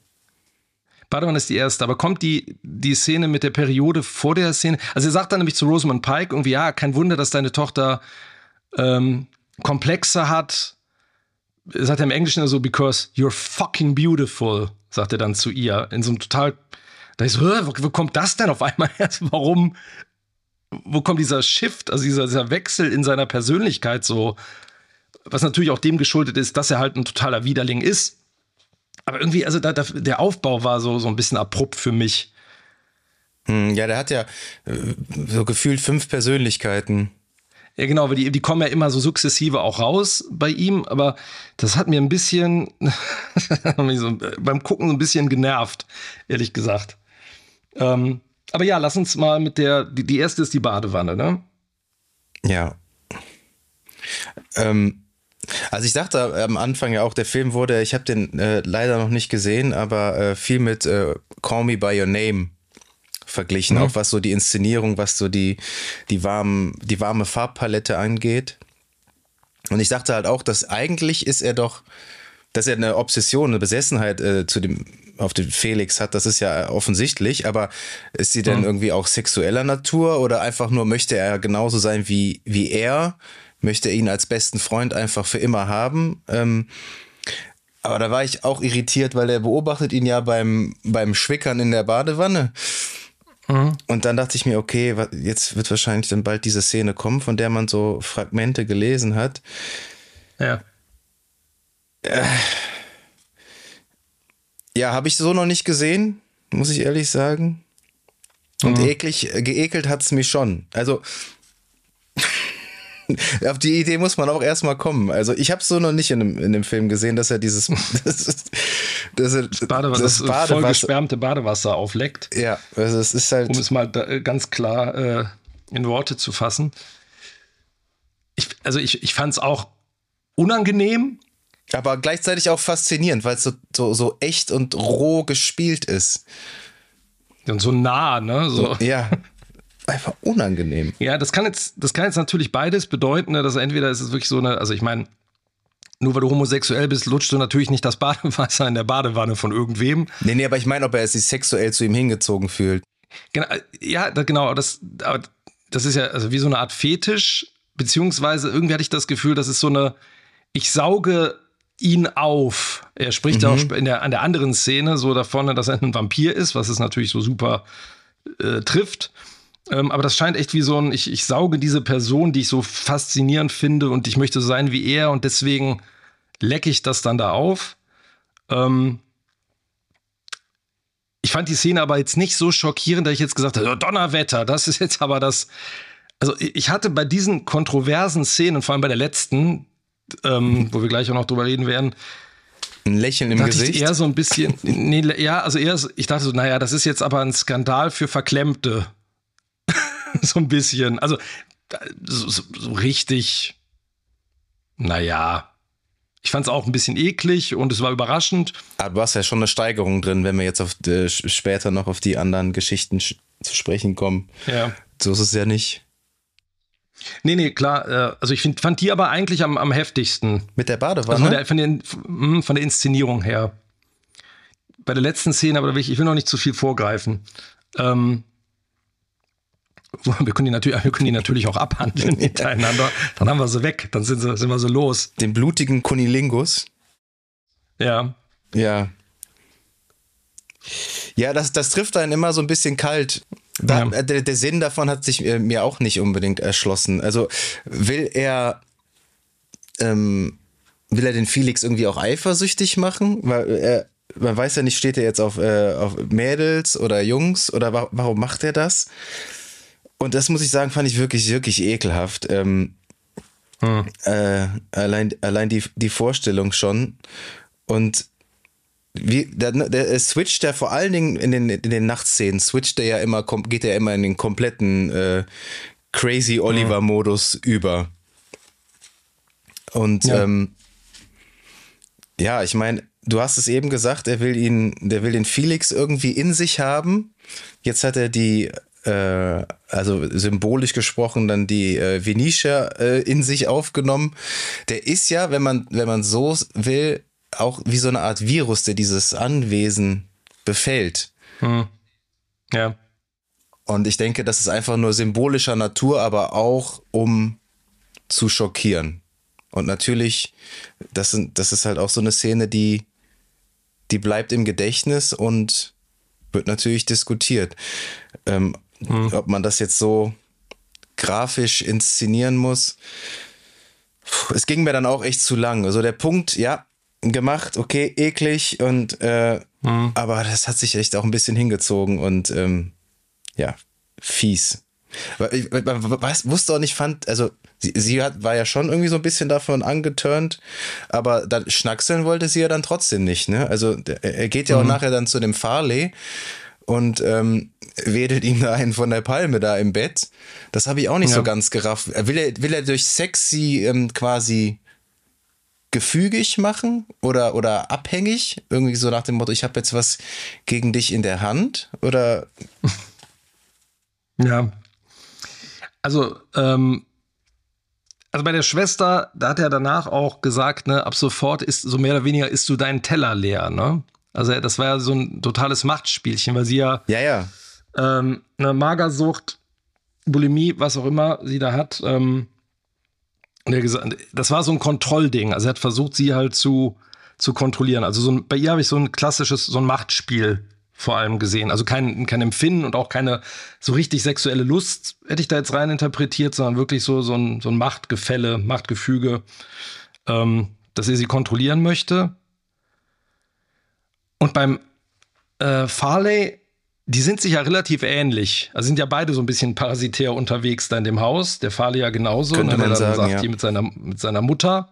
Badewanne ist die erste, aber kommt die, die Szene mit der Periode vor der Szene? Also er sagt dann nämlich zu Rosamund Pike irgendwie, ja, kein Wunder, dass deine Tochter ähm, Komplexe hat. Sagt er im Englischen so, because you're fucking beautiful, sagt er dann zu ihr. In so einem total, da ist so, wo, wo kommt das denn auf einmal jetzt? Warum wo kommt dieser Shift, also dieser, dieser Wechsel in seiner Persönlichkeit so, was natürlich auch dem geschuldet ist, dass er halt ein totaler Widerling ist. Aber irgendwie, also da, da, der Aufbau war so, so ein bisschen abrupt für mich. Hm, ja, der hat ja äh, so gefühlt fünf Persönlichkeiten. Ja, genau, weil die, die kommen ja immer so sukzessive auch raus bei ihm, aber das hat mir ein bisschen so, beim Gucken so ein bisschen genervt, ehrlich gesagt. Ähm, aber ja, lass uns mal mit der, die, die erste ist die Badewanne, ne? Ja. Ähm, also ich dachte am Anfang ja auch, der Film wurde, ich habe den äh, leider noch nicht gesehen, aber äh, viel mit äh, Call Me By Your Name verglichen, mhm. auch was so die Inszenierung, was so die, die, warmen, die warme Farbpalette angeht. Und ich dachte halt auch, dass eigentlich ist er doch, dass er eine Obsession, eine Besessenheit äh, zu dem auf den Felix hat, das ist ja offensichtlich, aber ist sie denn mhm. irgendwie auch sexueller Natur oder einfach nur möchte er genauso sein wie, wie er? Möchte er ihn als besten Freund einfach für immer haben? Ähm, aber da war ich auch irritiert, weil er beobachtet ihn ja beim, beim Schwickern in der Badewanne. Mhm. Und dann dachte ich mir, okay, jetzt wird wahrscheinlich dann bald diese Szene kommen, von der man so Fragmente gelesen hat. Ja. Äh, ja, habe ich so noch nicht gesehen, muss ich ehrlich sagen. Und mhm. eklig, geekelt hat es mich schon. Also, auf die Idee muss man auch erstmal kommen. Also, ich habe es so noch nicht in dem, in dem Film gesehen, dass er dieses, das, das, Badewasser, das, das Badewasser. voll geschwärmte Badewasser aufleckt. Ja, also es ist halt. Um es mal da, ganz klar äh, in Worte zu fassen. Ich, also ich, ich fand es auch unangenehm. Aber gleichzeitig auch faszinierend, weil es so, so, so echt und roh gespielt ist. Und so nah, ne? So. Ja. Einfach unangenehm. Ja, das kann jetzt, das kann jetzt natürlich beides bedeuten, ne? dass entweder ist es wirklich so eine, also ich meine, nur weil du homosexuell bist, lutschst du natürlich nicht das Badewasser in der Badewanne von irgendwem. Nee, nee, aber ich meine, ob er sich sexuell zu ihm hingezogen fühlt. Genau, ja, genau, das, das ist ja also wie so eine Art Fetisch, beziehungsweise irgendwie hatte ich das Gefühl, das ist so eine, ich sauge ihn auf. Er spricht mhm. auch in der, an der anderen Szene so davon, dass er ein Vampir ist, was es natürlich so super äh, trifft. Ähm, aber das scheint echt wie so ein, ich, ich sauge diese Person, die ich so faszinierend finde und ich möchte so sein wie er und deswegen lecke ich das dann da auf. Ähm, ich fand die Szene aber jetzt nicht so schockierend, dass ich jetzt gesagt habe, Donnerwetter, das ist jetzt aber das. Also ich hatte bei diesen kontroversen Szenen, vor allem bei der letzten, ähm, wo wir gleich auch noch drüber reden werden, ein Lächeln im Gesicht. Ich eher so ein bisschen, nee, ja, also eher, ich dachte so, naja, das ist jetzt aber ein Skandal für Verklemmte. so ein bisschen. Also so, so, so richtig, naja, ich fand es auch ein bisschen eklig und es war überraschend. Aber du hast ja schon eine Steigerung drin, wenn wir jetzt auf die, später noch auf die anderen Geschichten zu sprechen kommen. Ja. So ist es ja nicht. Nee, nee, klar. Äh, also ich find, fand die aber eigentlich am, am heftigsten. Mit der Badewanne? Also von, der, von, den, hm, von der Inszenierung her. Bei der letzten Szene, aber ich, ich will noch nicht zu viel vorgreifen. Ähm, wir können die natürlich, wir können die natürlich auch abhandeln miteinander. Dann haben wir sie weg, dann sind, sie, sind wir so los. Den blutigen Kunilingus. Ja. Ja. Ja, das, das trifft einen immer so ein bisschen kalt. Da, ja. der, der, Sinn davon hat sich äh, mir auch nicht unbedingt erschlossen. Also will er, ähm, will er den Felix irgendwie auch eifersüchtig machen? Weil er, man weiß ja nicht, steht er jetzt auf, äh, auf Mädels oder Jungs oder wa warum macht er das? Und das muss ich sagen, fand ich wirklich, wirklich ekelhaft. Ähm, hm. äh, allein allein die, die Vorstellung schon. Und wie, der, der switcht ja vor allen Dingen in den, in den Nachtszenen, switcht er ja immer, geht er immer in den kompletten äh, Crazy Oliver-Modus mhm. über. Und ja, ähm, ja ich meine, du hast es eben gesagt, er will ihn, der will den Felix irgendwie in sich haben. Jetzt hat er die äh, also symbolisch gesprochen, dann die äh, Venetia äh, in sich aufgenommen. Der ist ja, wenn man, wenn man so will, auch wie so eine Art Virus, der dieses Anwesen befällt. Hm. Ja. Und ich denke, das ist einfach nur symbolischer Natur, aber auch um zu schockieren. Und natürlich, das, sind, das ist halt auch so eine Szene, die, die bleibt im Gedächtnis und wird natürlich diskutiert. Ähm, Mhm. Ob man das jetzt so grafisch inszenieren muss. Es ging mir dann auch echt zu lang. Also der Punkt, ja, gemacht, okay, eklig und äh, mhm. aber das hat sich echt auch ein bisschen hingezogen und ähm, ja, fies. Ich, ich, wusste auch nicht, fand, also sie, sie hat, war ja schon irgendwie so ein bisschen davon angeturnt, aber dann schnackseln wollte sie ja dann trotzdem nicht, ne? Also er geht ja mhm. auch nachher dann zu dem Farley und ähm, wedelt ihm da einen von der Palme da im Bett. Das habe ich auch nicht ja. so ganz gerafft. Will er, will er durch sexy ähm, quasi gefügig machen oder, oder abhängig? Irgendwie so nach dem Motto, ich habe jetzt was gegen dich in der Hand? Oder? Ja. Also, ähm, also bei der Schwester, da hat er danach auch gesagt, ne, ab sofort ist so mehr oder weniger isst du deinen Teller leer, ne? Also das war ja so ein totales Machtspielchen, weil sie ja, ja, ja. Ähm, eine Magersucht, Bulimie, was auch immer sie da hat. Ähm, gesagt, das war so ein Kontrollding. Also er hat versucht, sie halt zu, zu kontrollieren. Also so ein, bei ihr habe ich so ein klassisches, so ein Machtspiel vor allem gesehen. Also kein, kein Empfinden und auch keine so richtig sexuelle Lust hätte ich da jetzt rein interpretiert, sondern wirklich so, so, ein, so ein Machtgefälle, Machtgefüge, ähm, dass er sie kontrollieren möchte. Und beim äh, Farley, die sind sich ja relativ ähnlich. Also sind ja beide so ein bisschen parasitär unterwegs da in dem Haus. Der Farley ja genauso. Könnte ne, man sagen, sagt ja. hier mit seiner, mit seiner Mutter.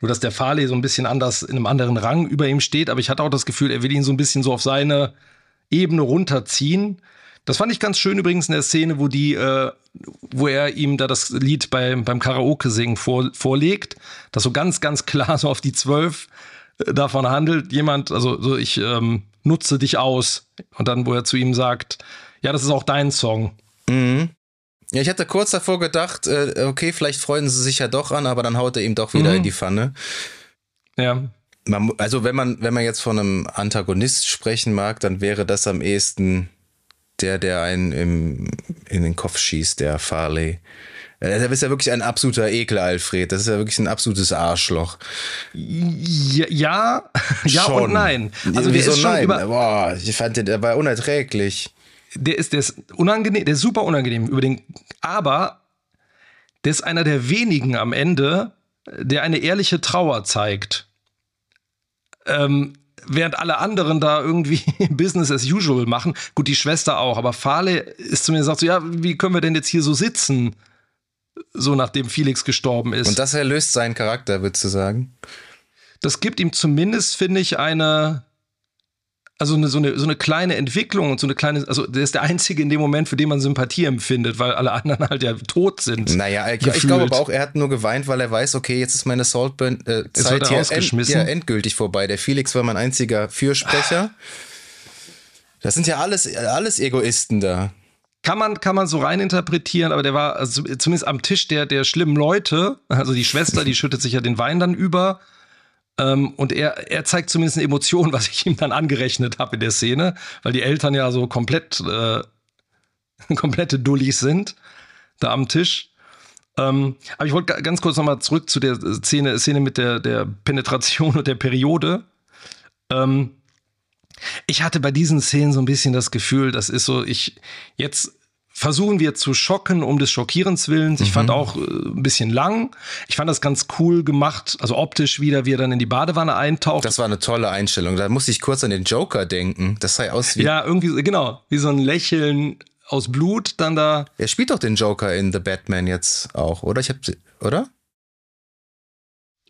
Nur, dass der Farley so ein bisschen anders in einem anderen Rang über ihm steht. Aber ich hatte auch das Gefühl, er will ihn so ein bisschen so auf seine Ebene runterziehen. Das fand ich ganz schön übrigens in der Szene, wo die, äh, wo er ihm da das Lied bei, beim Karaoke-Singen vor, vorlegt, das so ganz, ganz klar so auf die Zwölf äh, davon handelt. Jemand, also so ich ähm, nutze dich aus. Und dann, wo er zu ihm sagt, ja, das ist auch dein Song. Mhm. Ja, ich hatte kurz davor gedacht, äh, okay, vielleicht freuen sie sich ja doch an, aber dann haut er ihm doch wieder mhm. in die Pfanne. Ja. Man, also wenn man, wenn man jetzt von einem Antagonist sprechen mag, dann wäre das am ehesten der, der einen im, in den Kopf schießt, der Farley. Äh, der ist ja wirklich ein absoluter Ekel, Alfred. Das ist ja wirklich ein absolutes Arschloch. Ja, ja, ja und nein. Also Wieso nein? Boah, ich fand den, der war unerträglich. Der ist, der ist unangenehm, der ist super unangenehm über den, aber der ist einer der wenigen am Ende, der eine ehrliche Trauer zeigt. Ähm, während alle anderen da irgendwie Business as usual machen. Gut, die Schwester auch, aber Fahle ist zu mir sagt so, ja, wie können wir denn jetzt hier so sitzen? So nachdem Felix gestorben ist. Und das erlöst seinen Charakter, würdest du sagen? Das gibt ihm zumindest, finde ich, eine, also eine, so, eine, so eine kleine Entwicklung und so eine kleine, also der ist der Einzige in dem Moment, für den man Sympathie empfindet, weil alle anderen halt ja tot sind. Naja, ich, ich glaube aber auch, er hat nur geweint, weil er weiß, okay, jetzt ist meine Saltburn-Zeit äh, hier end, ja, endgültig vorbei. Der Felix war mein einziger Fürsprecher. Das sind ja alles, alles Egoisten da. Kann man, kann man so reininterpretieren, aber der war also zumindest am Tisch der, der schlimmen Leute, also die Schwester, die schüttet sich ja den Wein dann über ähm, und er, er zeigt zumindest eine Emotion, was ich ihm dann angerechnet habe in der Szene, weil die Eltern ja so komplett, äh, komplette Dullis sind, da am Tisch. Ähm, aber ich wollte ganz kurz nochmal zurück zu der Szene, Szene mit der, der Penetration und der Periode. Ähm, ich hatte bei diesen Szenen so ein bisschen das Gefühl, das ist so, ich, jetzt versuchen wir zu schocken um des Schockierens willens. Ich mhm. fand auch äh, ein bisschen lang. Ich fand das ganz cool gemacht, also optisch wieder, wie er dann in die Badewanne eintaucht. Das war eine tolle Einstellung. Da musste ich kurz an den Joker denken. Das sah aus wie. Ja, irgendwie, genau, wie so ein Lächeln aus Blut dann da. Er spielt doch den Joker in The Batman jetzt auch, oder? Ich hab, oder?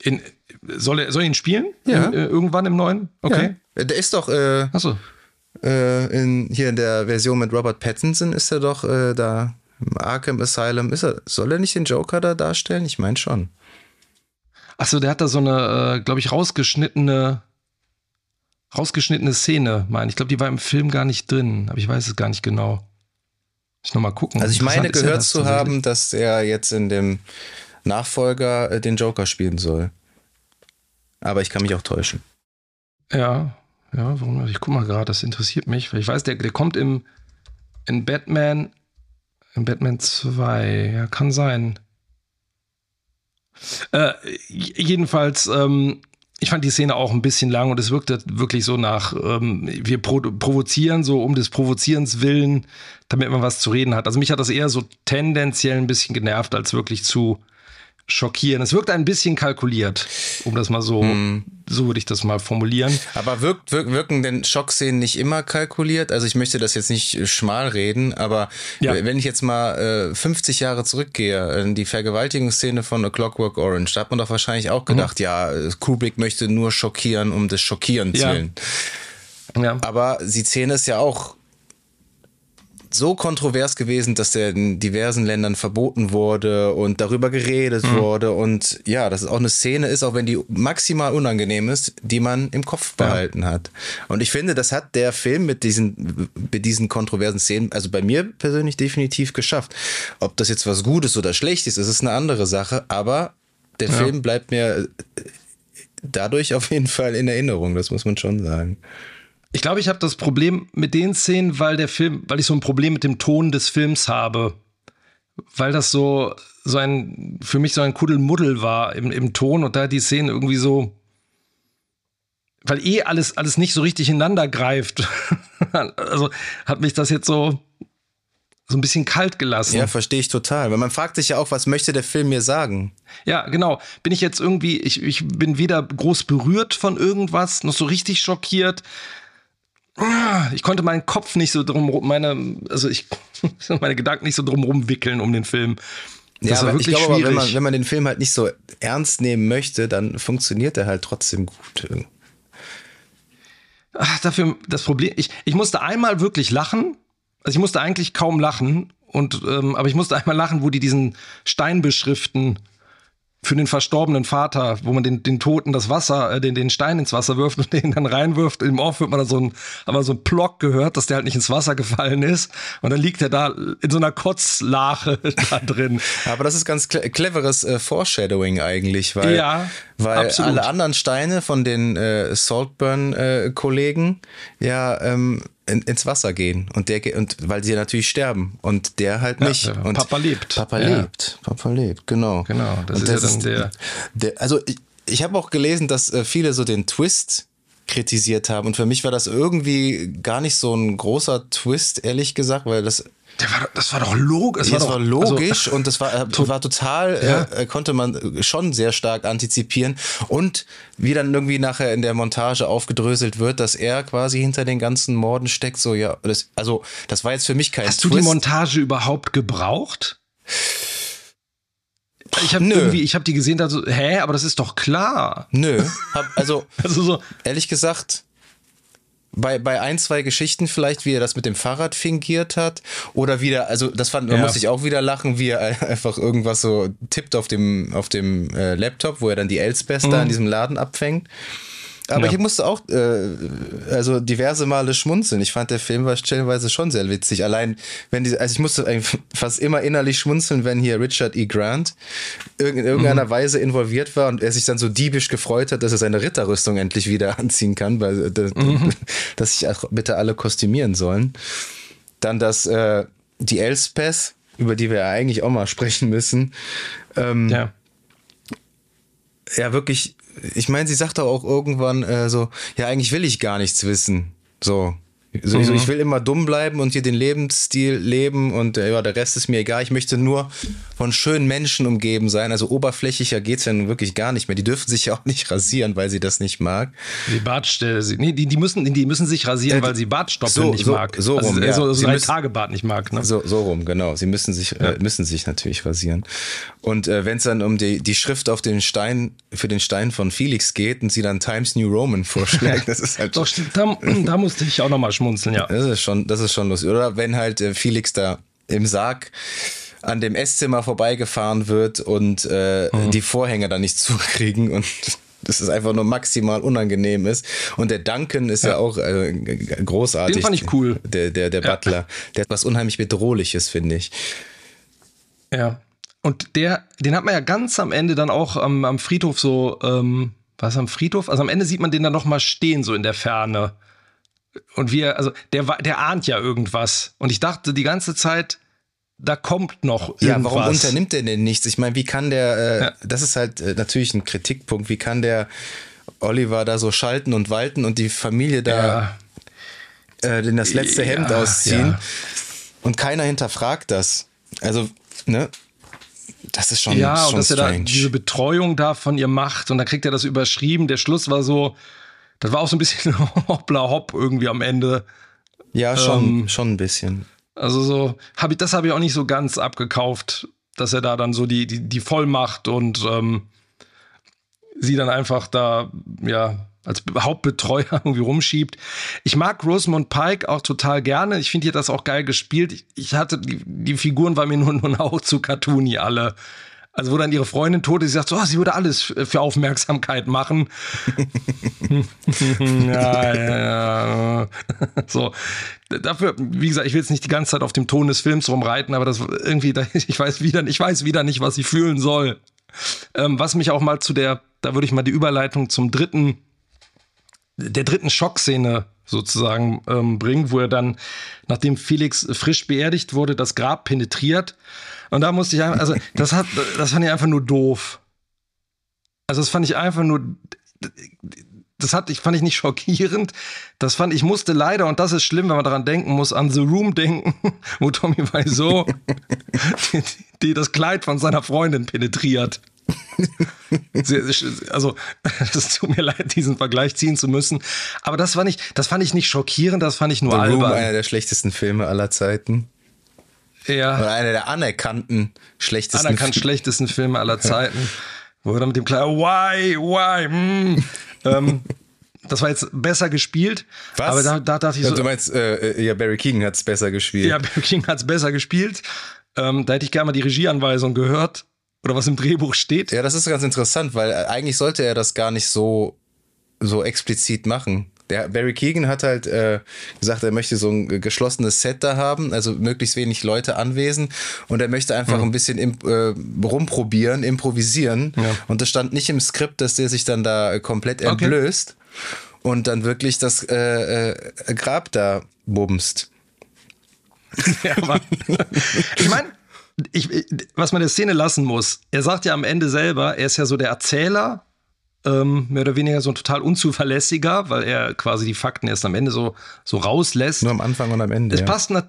In, soll er, soll er ihn spielen? Ja. In, äh, irgendwann im neuen? Okay. Ja. Der ist doch, äh, Ach so. Äh, in, hier in der Version mit Robert Pattinson ist er doch äh, da im Arkham Asylum. Ist er, soll er nicht den Joker da darstellen? Ich meine schon. Achso, der hat da so eine, äh, glaube ich, rausgeschnittene, rausgeschnittene Szene, meine ich. glaube, die war im Film gar nicht drin, aber ich weiß es gar nicht genau. Ich noch mal gucken. Also ich meine gehört zu haben, dass er jetzt in dem Nachfolger äh, den Joker spielen soll. Aber ich kann mich auch täuschen. Ja, ja, warum? Ich guck mal gerade, das interessiert mich, weil ich weiß, der, der kommt im in Batman, in Batman 2, ja, kann sein. Äh, jedenfalls, ähm, ich fand die Szene auch ein bisschen lang und es wirkte wirklich so nach, ähm, wir pro provozieren so um des Provozierens willen, damit man was zu reden hat. Also mich hat das eher so tendenziell ein bisschen genervt, als wirklich zu schockieren. Es wirkt ein bisschen kalkuliert, um das mal so, hm. so würde ich das mal formulieren. Aber wirkt, wirk, wirken denn Schockszenen nicht immer kalkuliert? Also ich möchte das jetzt nicht schmal reden, aber ja. wenn ich jetzt mal äh, 50 Jahre zurückgehe, in die Vergewaltigungsszene von A Clockwork Orange, da hat man doch wahrscheinlich auch gedacht, mhm. ja, Kubrick möchte nur schockieren um des Schockierens ja. willen. Ja. Aber die Szene ist ja auch so kontrovers gewesen, dass der in diversen Ländern verboten wurde und darüber geredet mhm. wurde. Und ja, dass es auch eine Szene ist, auch wenn die maximal unangenehm ist, die man im Kopf behalten ja. hat. Und ich finde, das hat der Film mit diesen, mit diesen kontroversen Szenen, also bei mir persönlich definitiv geschafft. Ob das jetzt was Gutes oder Schlechtes ist, ist eine andere Sache, aber der ja. Film bleibt mir dadurch auf jeden Fall in Erinnerung, das muss man schon sagen. Ich glaube, ich habe das Problem mit den Szenen, weil der Film, weil ich so ein Problem mit dem Ton des Films habe. Weil das so, so ein, für mich so ein Kuddelmuddel war im, im Ton und da die Szenen irgendwie so, weil eh alles, alles nicht so richtig ineinander greift. also hat mich das jetzt so, so ein bisschen kalt gelassen. Ja, verstehe ich total. Weil man fragt sich ja auch, was möchte der Film mir sagen? Ja, genau. Bin ich jetzt irgendwie, ich, ich bin weder groß berührt von irgendwas, noch so richtig schockiert ich konnte meinen Kopf nicht so drum, meine, also ich, meine Gedanken nicht so drum rumwickeln um den Film. Das ja, aber ich glaube aber, wenn man, wenn man den Film halt nicht so ernst nehmen möchte, dann funktioniert er halt trotzdem gut. Ach, dafür das Problem, ich, ich musste einmal wirklich lachen. Also ich musste eigentlich kaum lachen, und ähm, aber ich musste einmal lachen, wo die diesen Stein beschriften für den verstorbenen Vater, wo man den, den Toten das Wasser, äh, den, den Stein ins Wasser wirft und den dann reinwirft. Im Off wird man dann so ein, aber so ein Plock gehört, dass der halt nicht ins Wasser gefallen ist. Und dann liegt er da in so einer Kotzlache da drin. Aber das ist ganz cleveres äh, Foreshadowing eigentlich, weil, ja, weil alle anderen Steine von den äh, Saltburn-Kollegen äh, ja ähm, in, ins Wasser gehen und der und weil sie natürlich sterben und der halt nicht. Ja, und Papa lebt. Papa ja. lebt. Papa lebt, genau. Genau. Das und ist das ja dann der, der. Also ich, ich habe auch gelesen, dass äh, viele so den Twist kritisiert haben und für mich war das irgendwie gar nicht so ein großer Twist, ehrlich gesagt, weil das war, das war doch logisch. Das, war, doch, war logisch also, und das war, äh, war total, ja. äh, konnte man schon sehr stark antizipieren. Und wie dann irgendwie nachher in der Montage aufgedröselt wird, dass er quasi hinter den ganzen Morden steckt, so ja, das, also das war jetzt für mich kein Hast Twist. du die Montage überhaupt gebraucht? Ich habe irgendwie, ich habe die gesehen, da so, hä, aber das ist doch klar. Nö, hab, also, also so. ehrlich gesagt, bei, bei ein, zwei Geschichten vielleicht, wie er das mit dem Fahrrad fingiert hat. Oder wieder, also das fand, man ja. musste ich auch wieder lachen, wie er einfach irgendwas so tippt auf dem, auf dem äh, Laptop, wo er dann die Elsbeth mhm. da in diesem Laden abfängt. Aber ja. ich musste auch äh, also diverse Male schmunzeln. Ich fand der Film war stellenweise schon sehr witzig. Allein wenn die, also ich musste fast immer innerlich schmunzeln, wenn hier Richard E. Grant in irgendeiner mhm. Weise involviert war und er sich dann so diebisch gefreut hat, dass er seine Ritterrüstung endlich wieder anziehen kann, weil äh, mhm. dass sich auch bitte alle kostümieren sollen. Dann das äh, die Elspeth, über die wir ja eigentlich auch mal sprechen müssen. Ähm, ja. Ja, wirklich ich meine, sie sagt auch irgendwann äh, so, ja, eigentlich will ich gar nichts wissen. So, so, mhm. ich will immer dumm bleiben und hier den Lebensstil leben und äh, ja, der Rest ist mir egal. Ich möchte nur von schönen Menschen umgeben sein. Also oberflächlicher geht's ja nun wirklich gar nicht mehr. Die dürfen sich ja auch nicht rasieren, weil sie das nicht mag. Die Bartstelle, nee, die, die, müssen, die müssen sich rasieren, äh, weil sie Bartstoppeln so, nicht so, mag. So also, rum, also, ja. so, so drei Tage Bart nicht mag. Ne? So, so rum, genau. Sie müssen sich, ja. äh, müssen sich natürlich rasieren. Und äh, wenn es dann um die, die Schrift auf den Stein, für den Stein von Felix geht und sie dann Times New Roman vorschlägt, das ist halt. Doch, da, da musste ich auch nochmal schmunzeln, ja. Das ist schon, das ist schon lustig. Oder wenn halt äh, Felix da im Sarg an dem Esszimmer vorbeigefahren wird und äh, mhm. die Vorhänge dann nicht zukriegen und dass es einfach nur maximal unangenehm ist. Und der Duncan ist ja, ja auch äh, großartig. Den fand ich cool. Der, der, der Butler. Ja. Der hat was unheimlich Bedrohliches, finde ich. Ja. Und der, den hat man ja ganz am Ende dann auch am, am Friedhof so, ähm, was am Friedhof? Also am Ende sieht man den dann noch mal stehen, so in der Ferne. Und wir, also der, der ahnt ja irgendwas. Und ich dachte die ganze Zeit, da kommt noch irgendwas. Ja, warum unternimmt er denn nichts? Ich meine, wie kann der, äh, ja. das ist halt äh, natürlich ein Kritikpunkt, wie kann der Oliver da so schalten und walten und die Familie da ja. äh, in das letzte ja, Hemd ausziehen und keiner hinterfragt das. Also, ne? Das ist schon, ja, schon und dass strange. er da diese Betreuung da von ihr macht und dann kriegt er das überschrieben. Der Schluss war so, das war auch so ein bisschen hoppla hopp irgendwie am Ende. Ja, schon, ähm, schon ein bisschen. Also so, hab ich, das habe ich auch nicht so ganz abgekauft, dass er da dann so die, die, die Vollmacht und ähm, sie dann einfach da, ja, als Hauptbetreuer irgendwie rumschiebt. Ich mag Rosamund Pike auch total gerne. Ich finde, hat das auch geil gespielt. Ich, ich hatte, die, die Figuren waren mir nur, nur ein Hauch zu cartoony alle. Also wo dann ihre Freundin tot ist, sie sagt so, oh, sie würde alles für Aufmerksamkeit machen. ja, ja, ja. So, dafür, wie gesagt, ich will jetzt nicht die ganze Zeit auf dem Ton des Films rumreiten, aber das irgendwie, ich weiß wieder, ich weiß wieder nicht, was ich fühlen soll. Ähm, was mich auch mal zu der, da würde ich mal die Überleitung zum dritten, der dritten Schockszene sozusagen ähm, bringen, wo er dann, nachdem Felix frisch beerdigt wurde, das Grab penetriert und da musste ich einfach, also das hat, das fand ich einfach nur doof. Also das fand ich einfach nur, das hat, ich fand ich nicht schockierend. Das fand ich musste leider, und das ist schlimm, wenn man daran denken muss, an The Room denken, wo Tommy Wiseau die, die das Kleid von seiner Freundin penetriert. also, es tut mir leid, diesen Vergleich ziehen zu müssen. Aber das fand ich, das fand ich nicht schockierend, das fand ich nur The albern. Room, einer der schlechtesten Filme aller Zeiten. Ja. Oder einer der anerkannten schlechtesten Anerkannt Filme. schlechtesten Filme aller Zeiten. Wo er dann mit dem kleinen Why, why, mm. ähm, das war jetzt besser gespielt. Was? Aber da, da dachte ich so. Du meinst, äh, ja, Barry Keegan hat es besser gespielt. Ja, Barry Keegan hat es besser gespielt. Ähm, da hätte ich gerne mal die Regieanweisung gehört oder was im Drehbuch steht. Ja, das ist ganz interessant, weil äh, eigentlich sollte er das gar nicht so, so explizit machen. Der Barry Keegan hat halt äh, gesagt, er möchte so ein geschlossenes Set da haben, also möglichst wenig Leute anwesend und er möchte einfach mhm. ein bisschen im, äh, rumprobieren, improvisieren. Ja. Und das stand nicht im Skript, dass der sich dann da komplett entblößt okay. und dann wirklich das äh, äh, Grab da bumst. Ja, Mann. ich meine, ich, was man der Szene lassen muss, er sagt ja am Ende selber, er ist ja so der Erzähler, ähm, mehr oder weniger so ein total unzuverlässiger, weil er quasi die Fakten erst am Ende so, so rauslässt. Nur am Anfang und am Ende. Es, ja. passt, ja,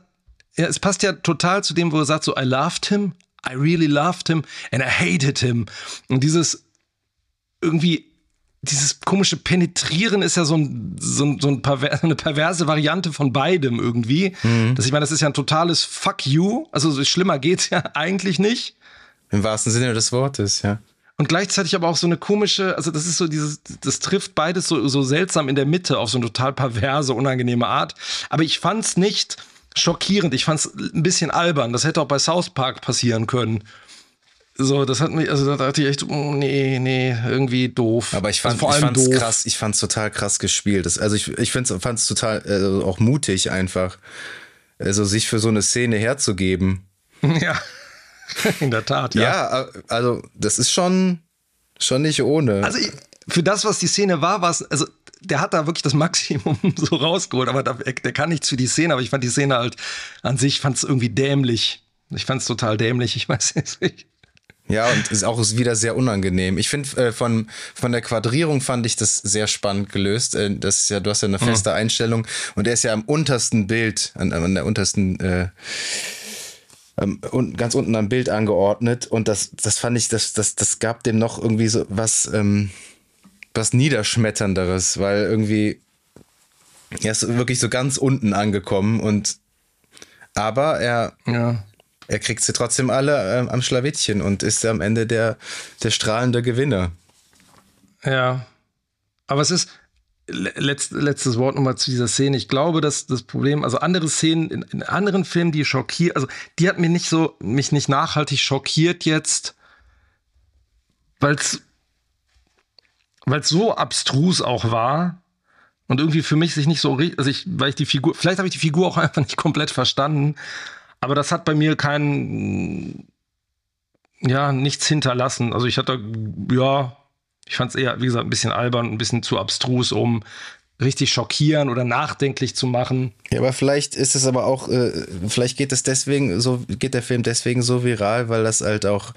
es passt ja total zu dem, wo er sagt, so, I loved him, I really loved him and I hated him. Und dieses irgendwie dieses komische Penetrieren ist ja so, ein, so, ein, so ein perver eine perverse Variante von beidem irgendwie. Mhm. Das, ich meine, das ist ja ein totales Fuck you. Also schlimmer geht's ja eigentlich nicht. Im wahrsten Sinne des Wortes, ja. Und gleichzeitig aber auch so eine komische, also das ist so dieses, das trifft beides so, so seltsam in der Mitte auf so eine total perverse, unangenehme Art. Aber ich fand's nicht schockierend. Ich fand's ein bisschen albern. Das hätte auch bei South Park passieren können. So, das hat mich, also da dachte ich echt, oh, nee, nee, irgendwie doof. Aber ich fand also vor allem ich fand's doof. krass, ich fand's total krass gespielt. Das, also ich, ich find's, fand's total äh, auch mutig einfach, also sich für so eine Szene herzugeben. Ja, in der Tat, ja. Ja, also das ist schon, schon nicht ohne. Also für das, was die Szene war, war es, also der hat da wirklich das Maximum so rausgeholt, aber der, der kann nichts für die Szene, aber ich fand die Szene halt an sich, fand es irgendwie dämlich. Ich fand es total dämlich, ich weiß nicht. Ja, und ist auch wieder sehr unangenehm. Ich finde, äh, von, von der Quadrierung fand ich das sehr spannend gelöst. Äh, das ist ja, du hast ja eine feste mhm. Einstellung und er ist ja am untersten Bild, an, an der untersten, äh, ähm, und ganz unten am Bild angeordnet. Und das, das fand ich, das, das, das gab dem noch irgendwie so was, ähm, was Niederschmetternderes, weil irgendwie, er ist wirklich so ganz unten angekommen und aber er ja er kriegt sie trotzdem alle äh, am Schlawittchen und ist am Ende der, der strahlende Gewinner. Ja. Aber es ist, Letzt, letztes Wort nochmal zu dieser Szene. Ich glaube, dass das Problem, also andere Szenen in, in anderen Filmen, die schockiert, also die hat mir nicht so, mich nicht nachhaltig schockiert jetzt, weil es weil es so abstrus auch war und irgendwie für mich sich nicht so, also ich, weil ich die Figur, vielleicht habe ich die Figur auch einfach nicht komplett verstanden aber das hat bei mir kein, ja, nichts hinterlassen. Also ich hatte, ja, ich fand es eher, wie gesagt, ein bisschen albern, ein bisschen zu abstrus, um richtig schockieren oder nachdenklich zu machen. Ja, aber vielleicht ist es aber auch, äh, vielleicht geht es deswegen so, geht der Film deswegen so viral, weil das halt auch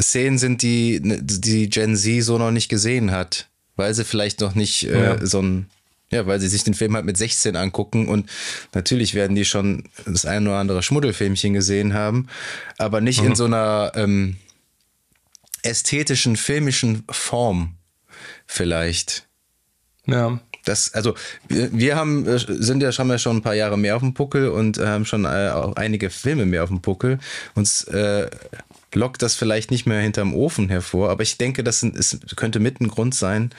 Szenen sind, die die Gen Z so noch nicht gesehen hat, weil sie vielleicht noch nicht äh, ja. so ein ja, weil sie sich den Film halt mit 16 angucken und natürlich werden die schon das ein oder andere Schmuddelfilmchen gesehen haben, aber nicht mhm. in so einer ähm, ästhetischen, filmischen Form vielleicht. Ja. Das, also wir, haben äh, sind ja schon mal schon ein paar Jahre mehr auf dem Puckel und äh, haben schon äh, auch einige Filme mehr auf dem Puckel. Uns äh, lockt das vielleicht nicht mehr hinterm Ofen hervor, aber ich denke, das ist, könnte mit ein Grund sein,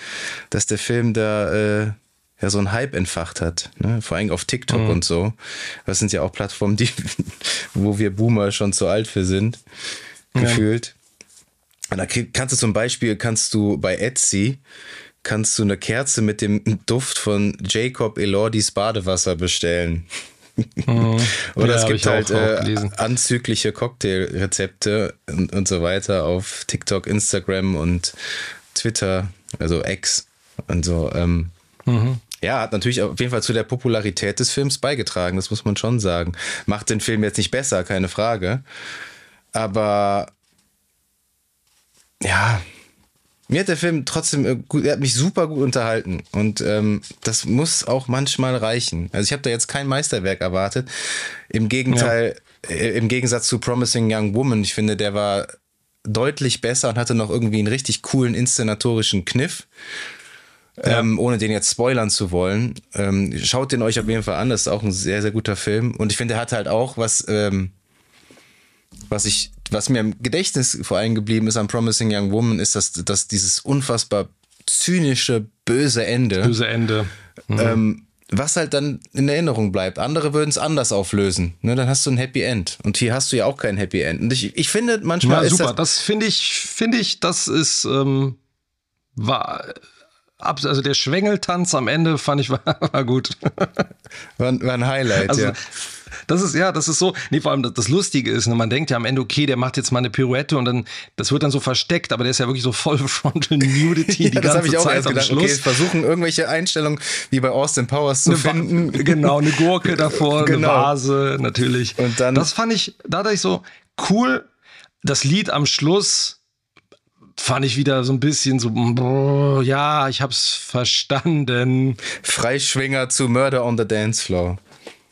dass der Film da äh, ja so ein Hype entfacht hat, ne? vor allem auf TikTok mhm. und so. Das sind ja auch Plattformen, die, wo wir Boomer schon zu alt für sind, gefühlt. Und da kannst du zum Beispiel, kannst du bei Etsy, kannst du eine Kerze mit dem Duft von Jacob Elordis Badewasser bestellen. Mhm. Oder ja, es gibt halt äh, anzügliche Cocktailrezepte und, und so weiter auf TikTok, Instagram und Twitter, also X und so. Ähm, mhm ja, hat natürlich auf jeden Fall zu der Popularität des Films beigetragen, das muss man schon sagen. Macht den Film jetzt nicht besser, keine Frage. Aber ja, mir hat der Film trotzdem äh, gut, er hat mich super gut unterhalten und ähm, das muss auch manchmal reichen. Also ich habe da jetzt kein Meisterwerk erwartet. Im Gegenteil, ja. äh, im Gegensatz zu Promising Young Woman, ich finde, der war deutlich besser und hatte noch irgendwie einen richtig coolen inszenatorischen Kniff. Ja. Ähm, ohne den jetzt spoilern zu wollen. Ähm, schaut den euch auf jeden Fall an, das ist auch ein sehr, sehr guter Film. Und ich finde, er hat halt auch was, ähm, was ich, was mir im Gedächtnis vor allem geblieben ist an Promising Young Woman, ist, dass, dass dieses unfassbar zynische, böse Ende. Böse Ende. Mhm. Ähm, was halt dann in Erinnerung bleibt. Andere würden es anders auflösen. Ne, dann hast du ein Happy End. Und hier hast du ja auch kein Happy End. Und ich, ich finde manchmal. Ja, super. das, das finde ich, finde ich, das ist, ähm, war, also der Schwengeltanz am Ende fand ich war, war gut. War, war ein Highlight, also, ja. Das ist, ja, das ist so, nee, vor allem das, das Lustige ist, ne, man denkt ja am Ende, okay, der macht jetzt mal eine Pirouette und dann, das wird dann so versteckt, aber der ist ja wirklich so voll Frontal Nudity ja, die das ganze ich auch Zeit erst gedacht, Okay, versuchen irgendwelche Einstellungen wie bei Austin Powers zu eine finden. Genau, eine Gurke davor, Genau. eine Vase, natürlich. Und dann- das fand ich, da dachte ich so, cool, das Lied am Schluss fand ich wieder so ein bisschen so, ja, ich hab's verstanden. Freischwinger zu Murder on the Dance Floor.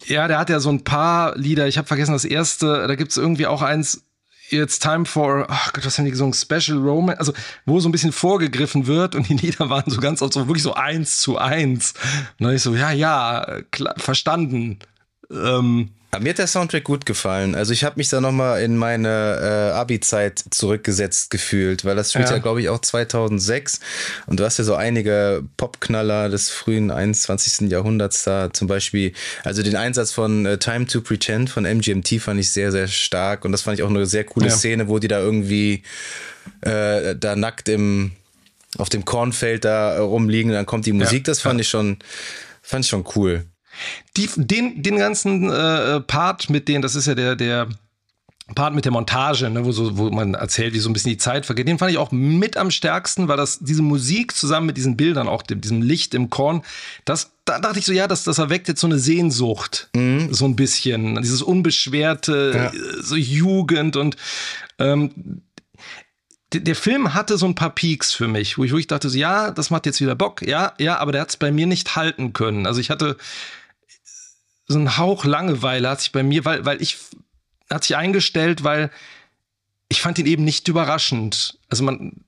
Ja, der hat ja so ein paar Lieder. Ich habe vergessen das erste. Da gibt's irgendwie auch eins. It's time for, ach Gott, was haben die gesungen? Special Romance, also wo so ein bisschen vorgegriffen wird und die Lieder waren so ganz oft so wirklich so eins zu eins. Und dann ich so, ja, ja, klar, verstanden. Ähm, mir hat der Soundtrack gut gefallen. Also ich habe mich da nochmal in meine äh, Abi-Zeit zurückgesetzt gefühlt, weil das spielt ja, Ja. glaube ich, auch 2006. Und du hast ja so einige Popknaller des frühen 21. Jahrhunderts da. Zum Beispiel, also den Einsatz von äh, Time to Pretend von MGMT fand ich sehr, sehr stark. Und das fand ich auch eine sehr coole Ja. Szene, wo die da irgendwie äh, da nackt im auf dem Kornfeld da äh, rumliegen und dann kommt die Musik. das fand ich schon, fand ich schon cool. Die, den, den ganzen äh, Part mit denen, das ist ja der, der Part mit der Montage, ne, wo, so, wo man erzählt, wie so ein bisschen die Zeit vergeht, den fand ich auch mit am stärksten, weil das diese Musik zusammen mit diesen Bildern, auch dem, diesem Licht im Korn, das, da dachte ich so, ja, das, das erweckt jetzt so eine Sehnsucht, so ein bisschen, dieses unbeschwerte, Ja. äh, so Jugend und ähm, der, der Film hatte so ein paar Peaks für mich, wo ich wirklich dachte, so, ja, das macht jetzt wieder Bock, ja, ja, aber der hat es bei mir nicht halten können. Also ich hatte so ein Hauch Langeweile hat sich bei mir, weil, weil ich hat sich eingestellt, weil ich fand ihn eben nicht überraschend. Also man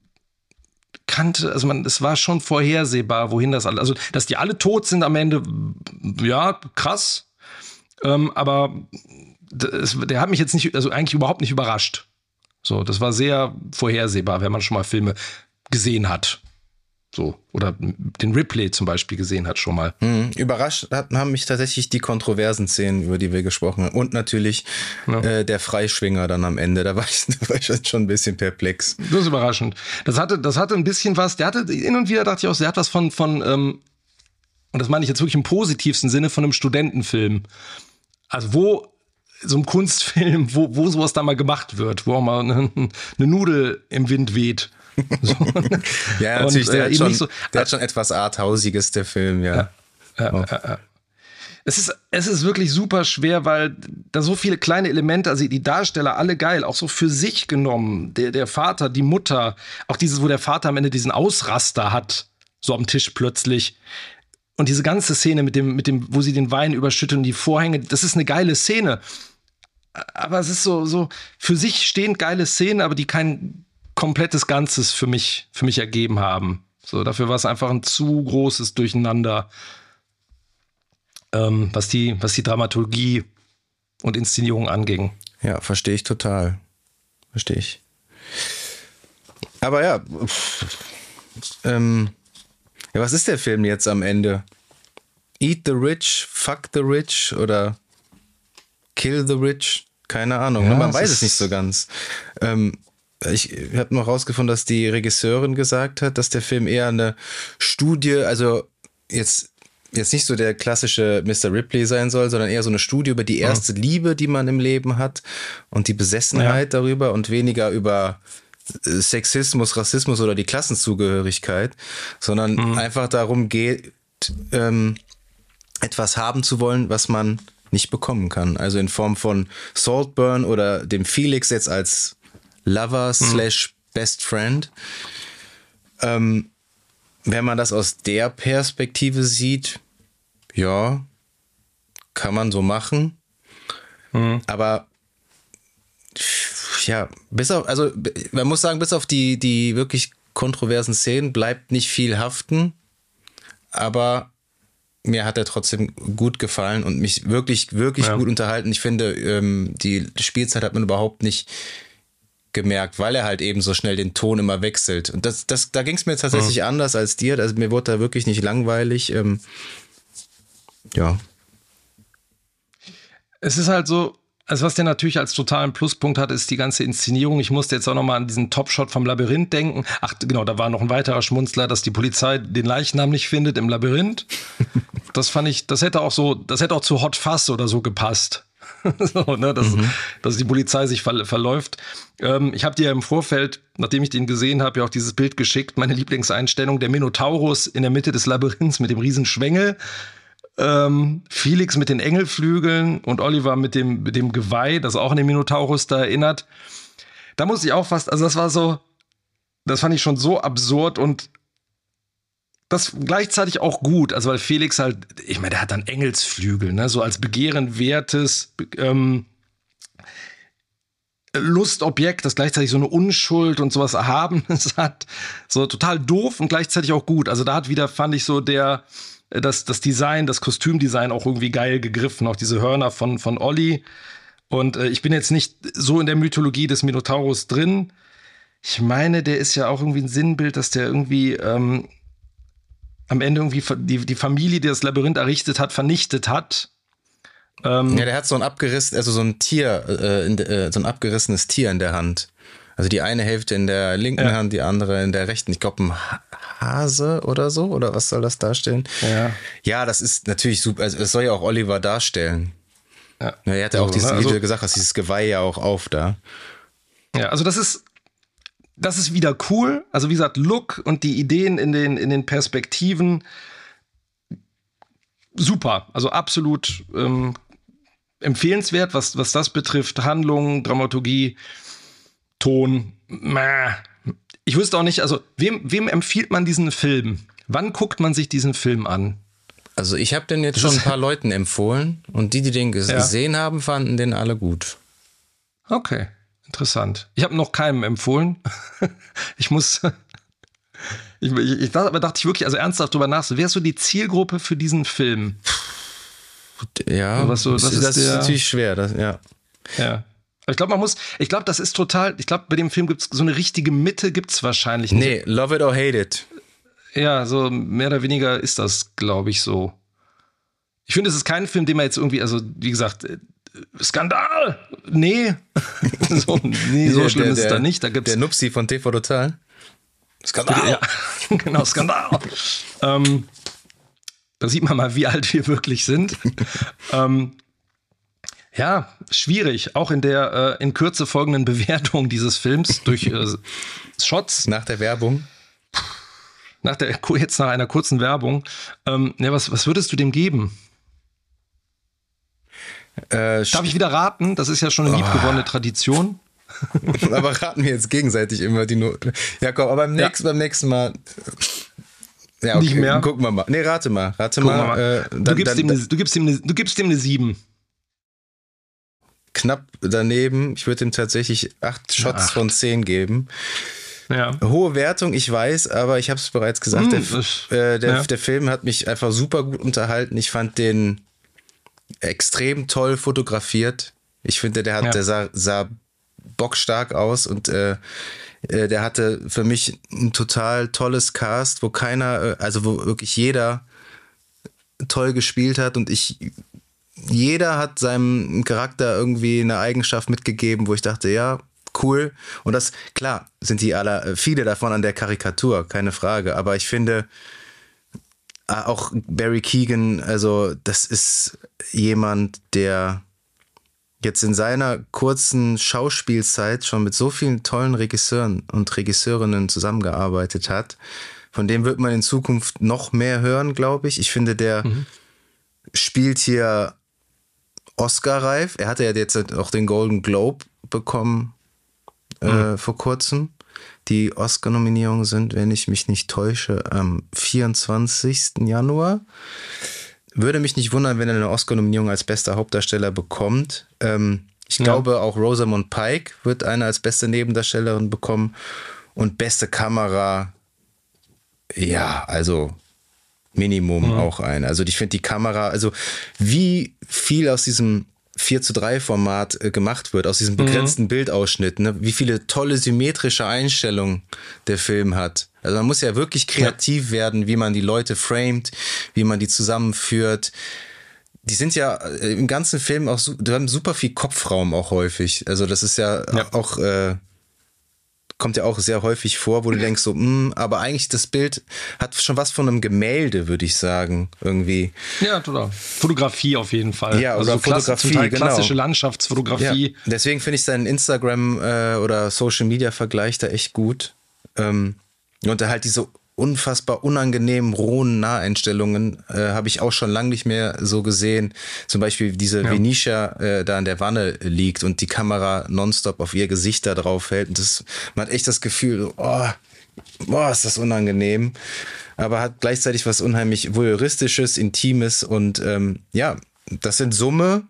kannte, also man, es war schon vorhersehbar, wohin das alles, also dass die alle tot sind am Ende, ja, krass. Ähm, aber das, der hat mich jetzt nicht, also eigentlich überhaupt nicht überrascht. So, das war sehr vorhersehbar, wenn man schon mal Filme gesehen hat. So, oder den Ripley zum Beispiel gesehen hat schon mal. Mhm. Überrascht hat, haben mich tatsächlich die kontroversen Szenen, über die wir gesprochen haben. Und natürlich äh, der Freischwinger dann am Ende. Da war ich, da war ich schon ein bisschen perplex. Das ist überraschend. Das hatte, das hatte ein bisschen was, der hatte, hin und wieder dachte ich auch, der hat was von, von ähm, und das meine ich jetzt wirklich im positivsten Sinne, von einem Studentenfilm. Also wo, so einem Kunstfilm, wo, wo sowas da mal gemacht wird, wo auch mal eine, eine Nudel im Wind weht. So. Ja, natürlich, der, äh, hat, schon, so- der hat schon etwas Arthausiges, der Film, ja. Es ist, es ist wirklich super schwer, weil da so viele kleine Elemente, also die Darsteller alle geil, auch so für sich genommen. Der, der Vater, die Mutter, auch dieses, wo der Vater am Ende diesen Ausraster hat, so am Tisch plötzlich. Und diese ganze Szene mit dem, mit dem, wo sie den Wein überschütten und die Vorhänge, das ist eine geile Szene. Aber es ist so, so für sich stehend geile Szene, aber die kein komplettes Ganzes für mich, für mich ergeben haben. So, dafür war es einfach ein zu großes Durcheinander ähm, was, die, was die Dramaturgie und Inszenierung anging. Ja, verstehe ich total. Verstehe ich. Aber ja, ähm, ja, was ist der Film jetzt am Ende? Eat the Rich, Fuck the Rich oder Kill the Rich? Keine Ahnung, Ja, ne? man es weiß es nicht so ganz. Ähm, ich habe noch rausgefunden, dass die Regisseurin gesagt hat, dass der Film eher eine Studie, also jetzt jetzt nicht so der klassische Mr. Ripley sein soll, sondern eher so eine Studie über die erste Liebe, die man im Leben hat und die Besessenheit darüber und weniger über Sexismus, Rassismus oder die Klassenzugehörigkeit, sondern einfach darum geht, ähm, etwas haben zu wollen, was man nicht bekommen kann. Also in Form von Saltburn oder dem Felix jetzt als Lover slash Best Friend. Ähm, wenn man das aus der Perspektive sieht, ja, kann man so machen. Aber ja, bis auf, also man muss sagen, bis auf die, die wirklich kontroversen Szenen bleibt nicht viel haften. Aber mir hat er trotzdem gut gefallen und mich wirklich, wirklich ja. gut unterhalten. Ich finde, ähm, die Spielzeit hat man überhaupt nicht gemerkt, weil er halt eben so schnell den Ton immer wechselt. Und das, das, da ging es mir tatsächlich mhm. anders als dir. Also mir wurde da wirklich nicht langweilig. Ähm, ja. Es ist halt so, also was der natürlich als totalen Pluspunkt hat, ist die ganze Inszenierung. Ich musste jetzt auch nochmal an diesen Topshot vom Labyrinth denken. Ach genau, da war noch ein weiterer Schmunzler, dass die Polizei den Leichnam nicht findet im Labyrinth. Das fand ich, das hätte auch so, das hätte auch zu Hot Fuss oder so gepasst. so, ne, dass, mhm. dass die Polizei sich ver verläuft. Ähm, ich habe dir im Vorfeld, nachdem ich den gesehen habe, ja auch dieses Bild geschickt. Meine Lieblingseinstellung, der Minotaurus in der Mitte des Labyrinths mit dem riesen Schwengel. Ähm, Felix mit den Engelflügeln und Oliver mit dem, mit dem Geweih, das auch an den Minotaurus da erinnert. Da muss ich auch fast, also das war so, das fand ich schon so absurd und das gleichzeitig auch gut, also weil Felix halt, ich meine, der hat dann Engelsflügel, ne, so als begehrenwertes ähm, Lustobjekt, das gleichzeitig so eine Unschuld und sowas Erhabenes hat. So total doof und gleichzeitig auch gut. Also da hat wieder, fand ich so der, das, das Design, das Kostümdesign auch irgendwie geil gegriffen, auch diese Hörner von, von Olli. Und äh, ich bin jetzt nicht so in der Mythologie des Minotaurus drin. Ich meine, der ist ja auch irgendwie ein Sinnbild, dass der irgendwie ähm, am Ende irgendwie die, die Familie, die das Labyrinth errichtet hat, vernichtet hat. Ähm, ja, der hat so ein abgerissen, also so ein Tier, äh, in, äh, so ein abgerissenes Tier in der Hand. Also die eine Hälfte in der linken ja. Hand, die andere in der rechten. Ich glaube, ein Hase oder so, oder was soll das darstellen? Ja. Ja, das ist natürlich super. Also, es soll ja auch Oliver darstellen. Ja. ja er hat ja auch so, dieses, ne? also, wie du gesagt hast, dieses Geweih ja auch auf da. Ja, also das ist, das ist wieder cool. Also wie gesagt, Look und die Ideen in den, in den Perspektiven super. Also absolut ähm, empfehlenswert, was, was das betrifft. Handlung, Dramaturgie, Ton. Ich wüsste auch nicht, also wem, wem empfiehlt man diesen Film? Wann guckt man sich diesen Film an? Also ich habe den jetzt schon ein paar Leuten empfohlen und die, die den gesehen ja. haben, fanden den alle gut. Okay. Interessant. Ich habe noch keinem empfohlen. ich muss. Ich, ich, ich dachte, aber dachte ich wirklich, also ernsthaft drüber nach, wer ist so die Zielgruppe für diesen Film? Ja, was so, das, ist, das ist natürlich schwer, das, ja. Ja. Ich glaube, man muss, ich glaube, das ist total, ich glaube, bei dem Film gibt es so eine richtige Mitte, gibt es wahrscheinlich nicht. Nee, love it or hate it. Ja, so mehr oder weniger ist das, glaube ich, so. Ich finde, es ist kein Film, den man jetzt irgendwie, also wie gesagt, Skandal! Nee. so, nee, so schlimm der, ist es da nicht. Da gibt's der Nupsi von TV Total. Skandal! Ja, genau, Skandal. ähm, da sieht man mal, wie alt wir wirklich sind. ähm, ja, schwierig. Auch in der äh, in Kürze folgenden Bewertung dieses Films durch äh, Shots. Nach der Werbung. Nach der, jetzt nach einer kurzen Werbung. Ähm, ja, was, was würdest du dem geben? Äh, Darf ich wieder raten? Das ist ja schon eine oh. liebgewonnene Tradition. aber raten wir jetzt gegenseitig immer die Noten. Ja, komm, aber beim, ja. nächsten, beim nächsten Mal. Ja, okay, Nicht mehr. Gucken wir mal. Nee, rate mal. Rate mal. mal. Äh, dann, du, gibst dann, ihm eine, du, gibst ihm eine, du gibst ihm eine 7. Knapp daneben. Ich würde ihm tatsächlich 8 Shots acht. von 10 geben. Ja. Hohe Wertung, ich weiß, aber ich habe es bereits gesagt. Hm, der, äh, der, ja. der Film hat mich einfach super gut unterhalten. Ich fand den extrem toll fotografiert. Ich finde, der hat, ja. der sah, sah bockstark aus und äh, äh, der hatte für mich ein total tolles Cast, wo keiner, äh, also wo wirklich jeder toll gespielt hat und ich, jeder hat seinem Charakter irgendwie eine Eigenschaft mitgegeben, wo ich dachte, ja, cool. Und das, klar, sind die aller, viele davon an der Karikatur, keine Frage. Aber ich finde, auch Barry Keegan, also das ist jemand, der jetzt in seiner kurzen Schauspielzeit schon mit so vielen tollen Regisseuren und Regisseurinnen zusammengearbeitet hat. Von dem wird man in Zukunft noch mehr hören, glaube ich. Ich finde, der mhm. spielt hier Oscar-reif. Er hatte ja jetzt auch den Golden Globe bekommen äh, mhm. vor kurzem. Die Oscar-Nominierungen sind, wenn ich mich nicht täusche, am 24. Januar. Würde mich nicht wundern, wenn er eine Oscar-Nominierung als bester Hauptdarsteller bekommt. Ähm, ich ja. glaube, auch Rosamund Pike wird eine als beste Nebendarstellerin bekommen. Und beste Kamera, ja, also Minimum mhm. auch ein. Also ich finde die Kamera, also wie viel aus diesem 4 zu 3 Format äh, gemacht wird, aus diesem mhm. begrenzten mhm. Bildausschnitt, ne? wie viele tolle symmetrische Einstellungen der Film hat. Also man muss ja wirklich kreativ ja. werden, wie man die Leute framet, wie man die zusammenführt. Die sind ja äh, im ganzen Film auch, die haben super viel Kopfraum auch häufig. Also das ist ja, ja. auch äh, kommt ja auch sehr häufig vor, wo du denkst so, mh, hm, aber eigentlich das Bild hat schon was von einem Gemälde, würde ich sagen, irgendwie. Ja, total. Fotografie auf jeden Fall. Ja, also oder Fotografie, klass genau. klassische Landschaftsfotografie. Ja. Deswegen finde ich seinen Instagram äh, oder Social Media Vergleich da echt gut. Ähm, und da halt diese unfassbar unangenehmen, rohen Naheinstellungen äh, habe ich auch schon lange nicht mehr so gesehen. Zum Beispiel diese ja. Venetia äh, da in der Wanne liegt und die Kamera nonstop auf ihr Gesicht da drauf hält. Und das, man hat echt das Gefühl, oh, boah, ist das unangenehm. Aber hat gleichzeitig was unheimlich voyeuristisches, intimes und ähm, ja, das sind Summe.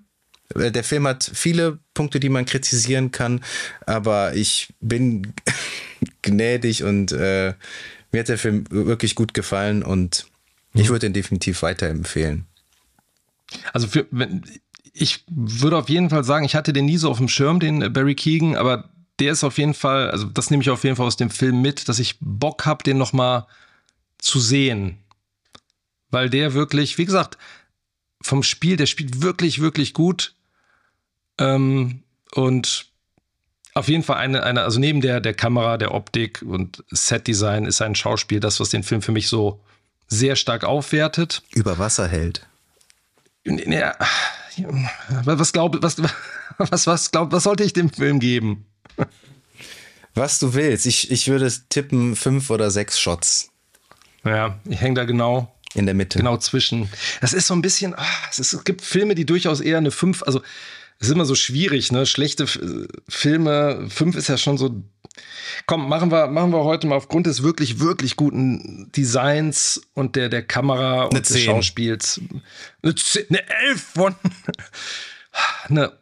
Äh, der Film hat viele Punkte, die man kritisieren kann, aber ich bin gnädig und äh, mir hat der Film wirklich gut gefallen und mhm. ich würde ihn definitiv weiterempfehlen. Also für, ich würde auf jeden Fall sagen, ich hatte den nie so auf dem Schirm, den Barry Keegan, aber der ist auf jeden Fall, also das nehme ich auf jeden Fall aus dem Film mit, dass ich Bock habe, den nochmal zu sehen. Weil der wirklich, wie gesagt, vom Spiel, der spielt wirklich, wirklich gut. Ähm, und auf jeden Fall eine, eine, also neben der, der Kamera, der Optik und Setdesign ist ein Schauspiel das, was den Film für mich so sehr stark aufwertet. Über Wasser hält. Ja, was glaub, was, was, was, glaub, was sollte ich dem Film geben? Was du willst. Ich, ich würde tippen fünf oder sechs Shots. Ja, ich hänge da genau in der Mitte. Genau zwischen. Das ist so ein bisschen, ach, es, ist, es gibt Filme, die durchaus eher eine fünf, also ist immer so schwierig, ne? Schlechte Filme, fünf ist ja schon so. Komm, machen wir, machen wir heute mal aufgrund des wirklich, wirklich guten Designs und der, der Kamera und des Schauspiels. Eine, eine Elf von. Eine,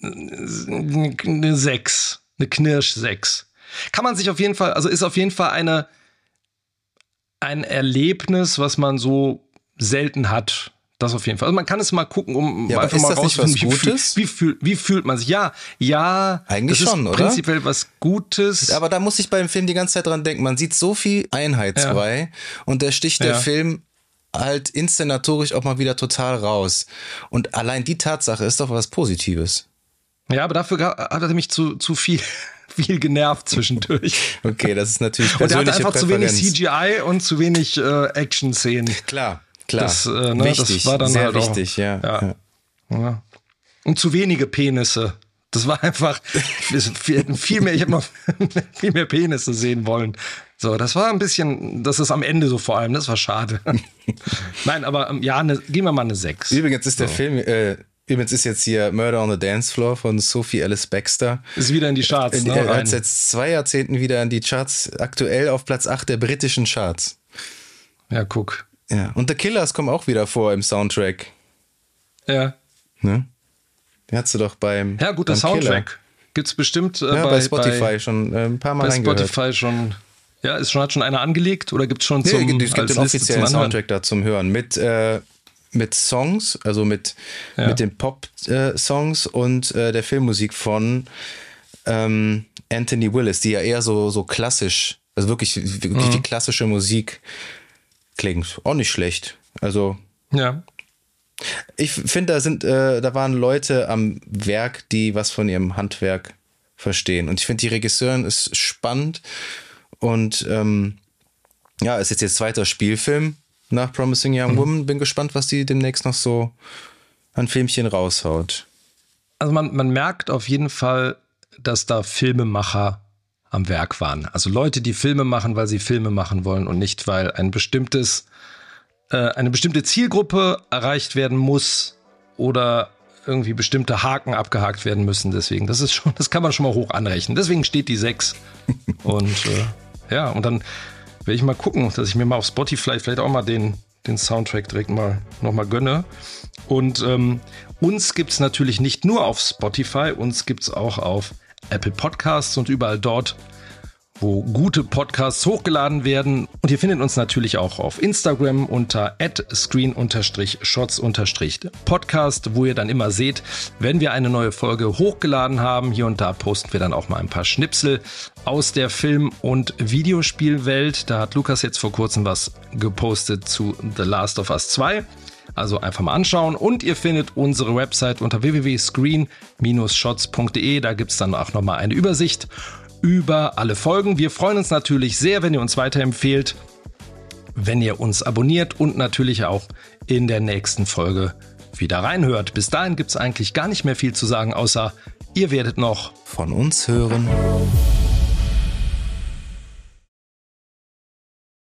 eine Sechs. Eine Knirsch sechs. Kann man sich auf jeden Fall, also ist auf jeden Fall eine, ein Erlebnis, was man so selten hat das auf jeden Fall. Also man kann es mal gucken, um ja, einfach mal rauszufinden, wie? Wie, fühl, wie, fühlt man sich? Ja, ja. Eigentlich das schon, ist oder? Prinzipiell was Gutes. Aber da muss ich beim Film die ganze Zeit dran denken. Man sieht so viel einheitsfrei ja. und da sticht der ja. Film halt inszenatorisch auch mal wieder total raus. Und allein die Tatsache ist doch was Positives. Ja, aber dafür hat er mich zu, zu viel viel genervt zwischendurch. Okay, das ist natürlich persönliche Und er hatte einfach Präferenz. zu wenig CGI und zu wenig äh, Action-Szenen. Klar. Klar, das, äh, ne, wichtig, das war dann sehr halt wichtig, auch, ja, ja. ja. Und zu wenige Penisse. Das war einfach viel mehr, ich habe noch viel mehr Penisse sehen wollen. So, das war ein bisschen, das ist am Ende so vor allem, das war schade. Nein, aber ähm, ja, ne, geben wir mal eine 6. Übrigens ist der so. Film, äh, übrigens ist jetzt hier Murder on the Dance Floor von Sophie Alice Baxter. Ist wieder in die Charts, in, ne? Er hat jetzt zwei Jahrzehnten wieder in die Charts, aktuell auf Platz 8 der britischen Charts. Ja, guck. Ja, und The Killers kommen auch wieder vor im Soundtrack. Ja. Ne? Den hast du doch beim. Ja, guter Soundtrack. Gibt es bestimmt äh, ja, bei, bei, Spotify bei, schon äh, ein paar Mal Bei Spotify schon. Ja, ist schon, hat schon einer angelegt oder gibt es schon zum nee, Es gibt den offiziellen Soundtrack da zum Hören mit, äh, mit Songs, also mit, ja. mit den Pop-Songs und äh, der Filmmusik von ähm, Anthony Willis, die ja eher so, so klassisch, also wirklich, wirklich mhm. die klassische Musik klingt. Auch nicht schlecht. Also. Ja. Ich finde, da sind, äh, da waren Leute am Werk, die was von ihrem Handwerk verstehen. Und ich finde, die Regisseurin ist spannend. Und ähm, ja, ist jetzt ihr zweiter Spielfilm nach Promising Young mhm. Woman. Bin gespannt, was die demnächst noch so an Filmchen raushaut. Also man, man merkt auf jeden Fall, dass da Filmemacher am Werk waren. Also Leute, die Filme machen, weil sie Filme machen wollen und nicht, weil ein bestimmtes, äh, eine bestimmte Zielgruppe erreicht werden muss oder irgendwie bestimmte Haken abgehakt werden müssen. Deswegen, das ist schon, das kann man schon mal hoch anrechnen. Deswegen steht die 6. und äh, ja, und dann werde ich mal gucken, dass ich mir mal auf Spotify vielleicht auch mal den, den Soundtrack direkt mal nochmal gönne. Und ähm, uns gibt es natürlich nicht nur auf Spotify, uns gibt es auch auf Apple Podcasts und überall dort, wo gute Podcasts hochgeladen werden. Und ihr findet uns natürlich auch auf Instagram unter screen-shots-podcast, wo ihr dann immer seht, wenn wir eine neue Folge hochgeladen haben. Hier und da posten wir dann auch mal ein paar Schnipsel aus der Film- und Videospielwelt. Da hat Lukas jetzt vor kurzem was gepostet zu The Last of Us 2. Also einfach mal anschauen und ihr findet unsere Website unter www.screen-shots.de. Da gibt es dann auch nochmal eine Übersicht über alle Folgen. Wir freuen uns natürlich sehr, wenn ihr uns weiterempfehlt, wenn ihr uns abonniert und natürlich auch in der nächsten Folge wieder reinhört. Bis dahin gibt es eigentlich gar nicht mehr viel zu sagen, außer ihr werdet noch von uns hören.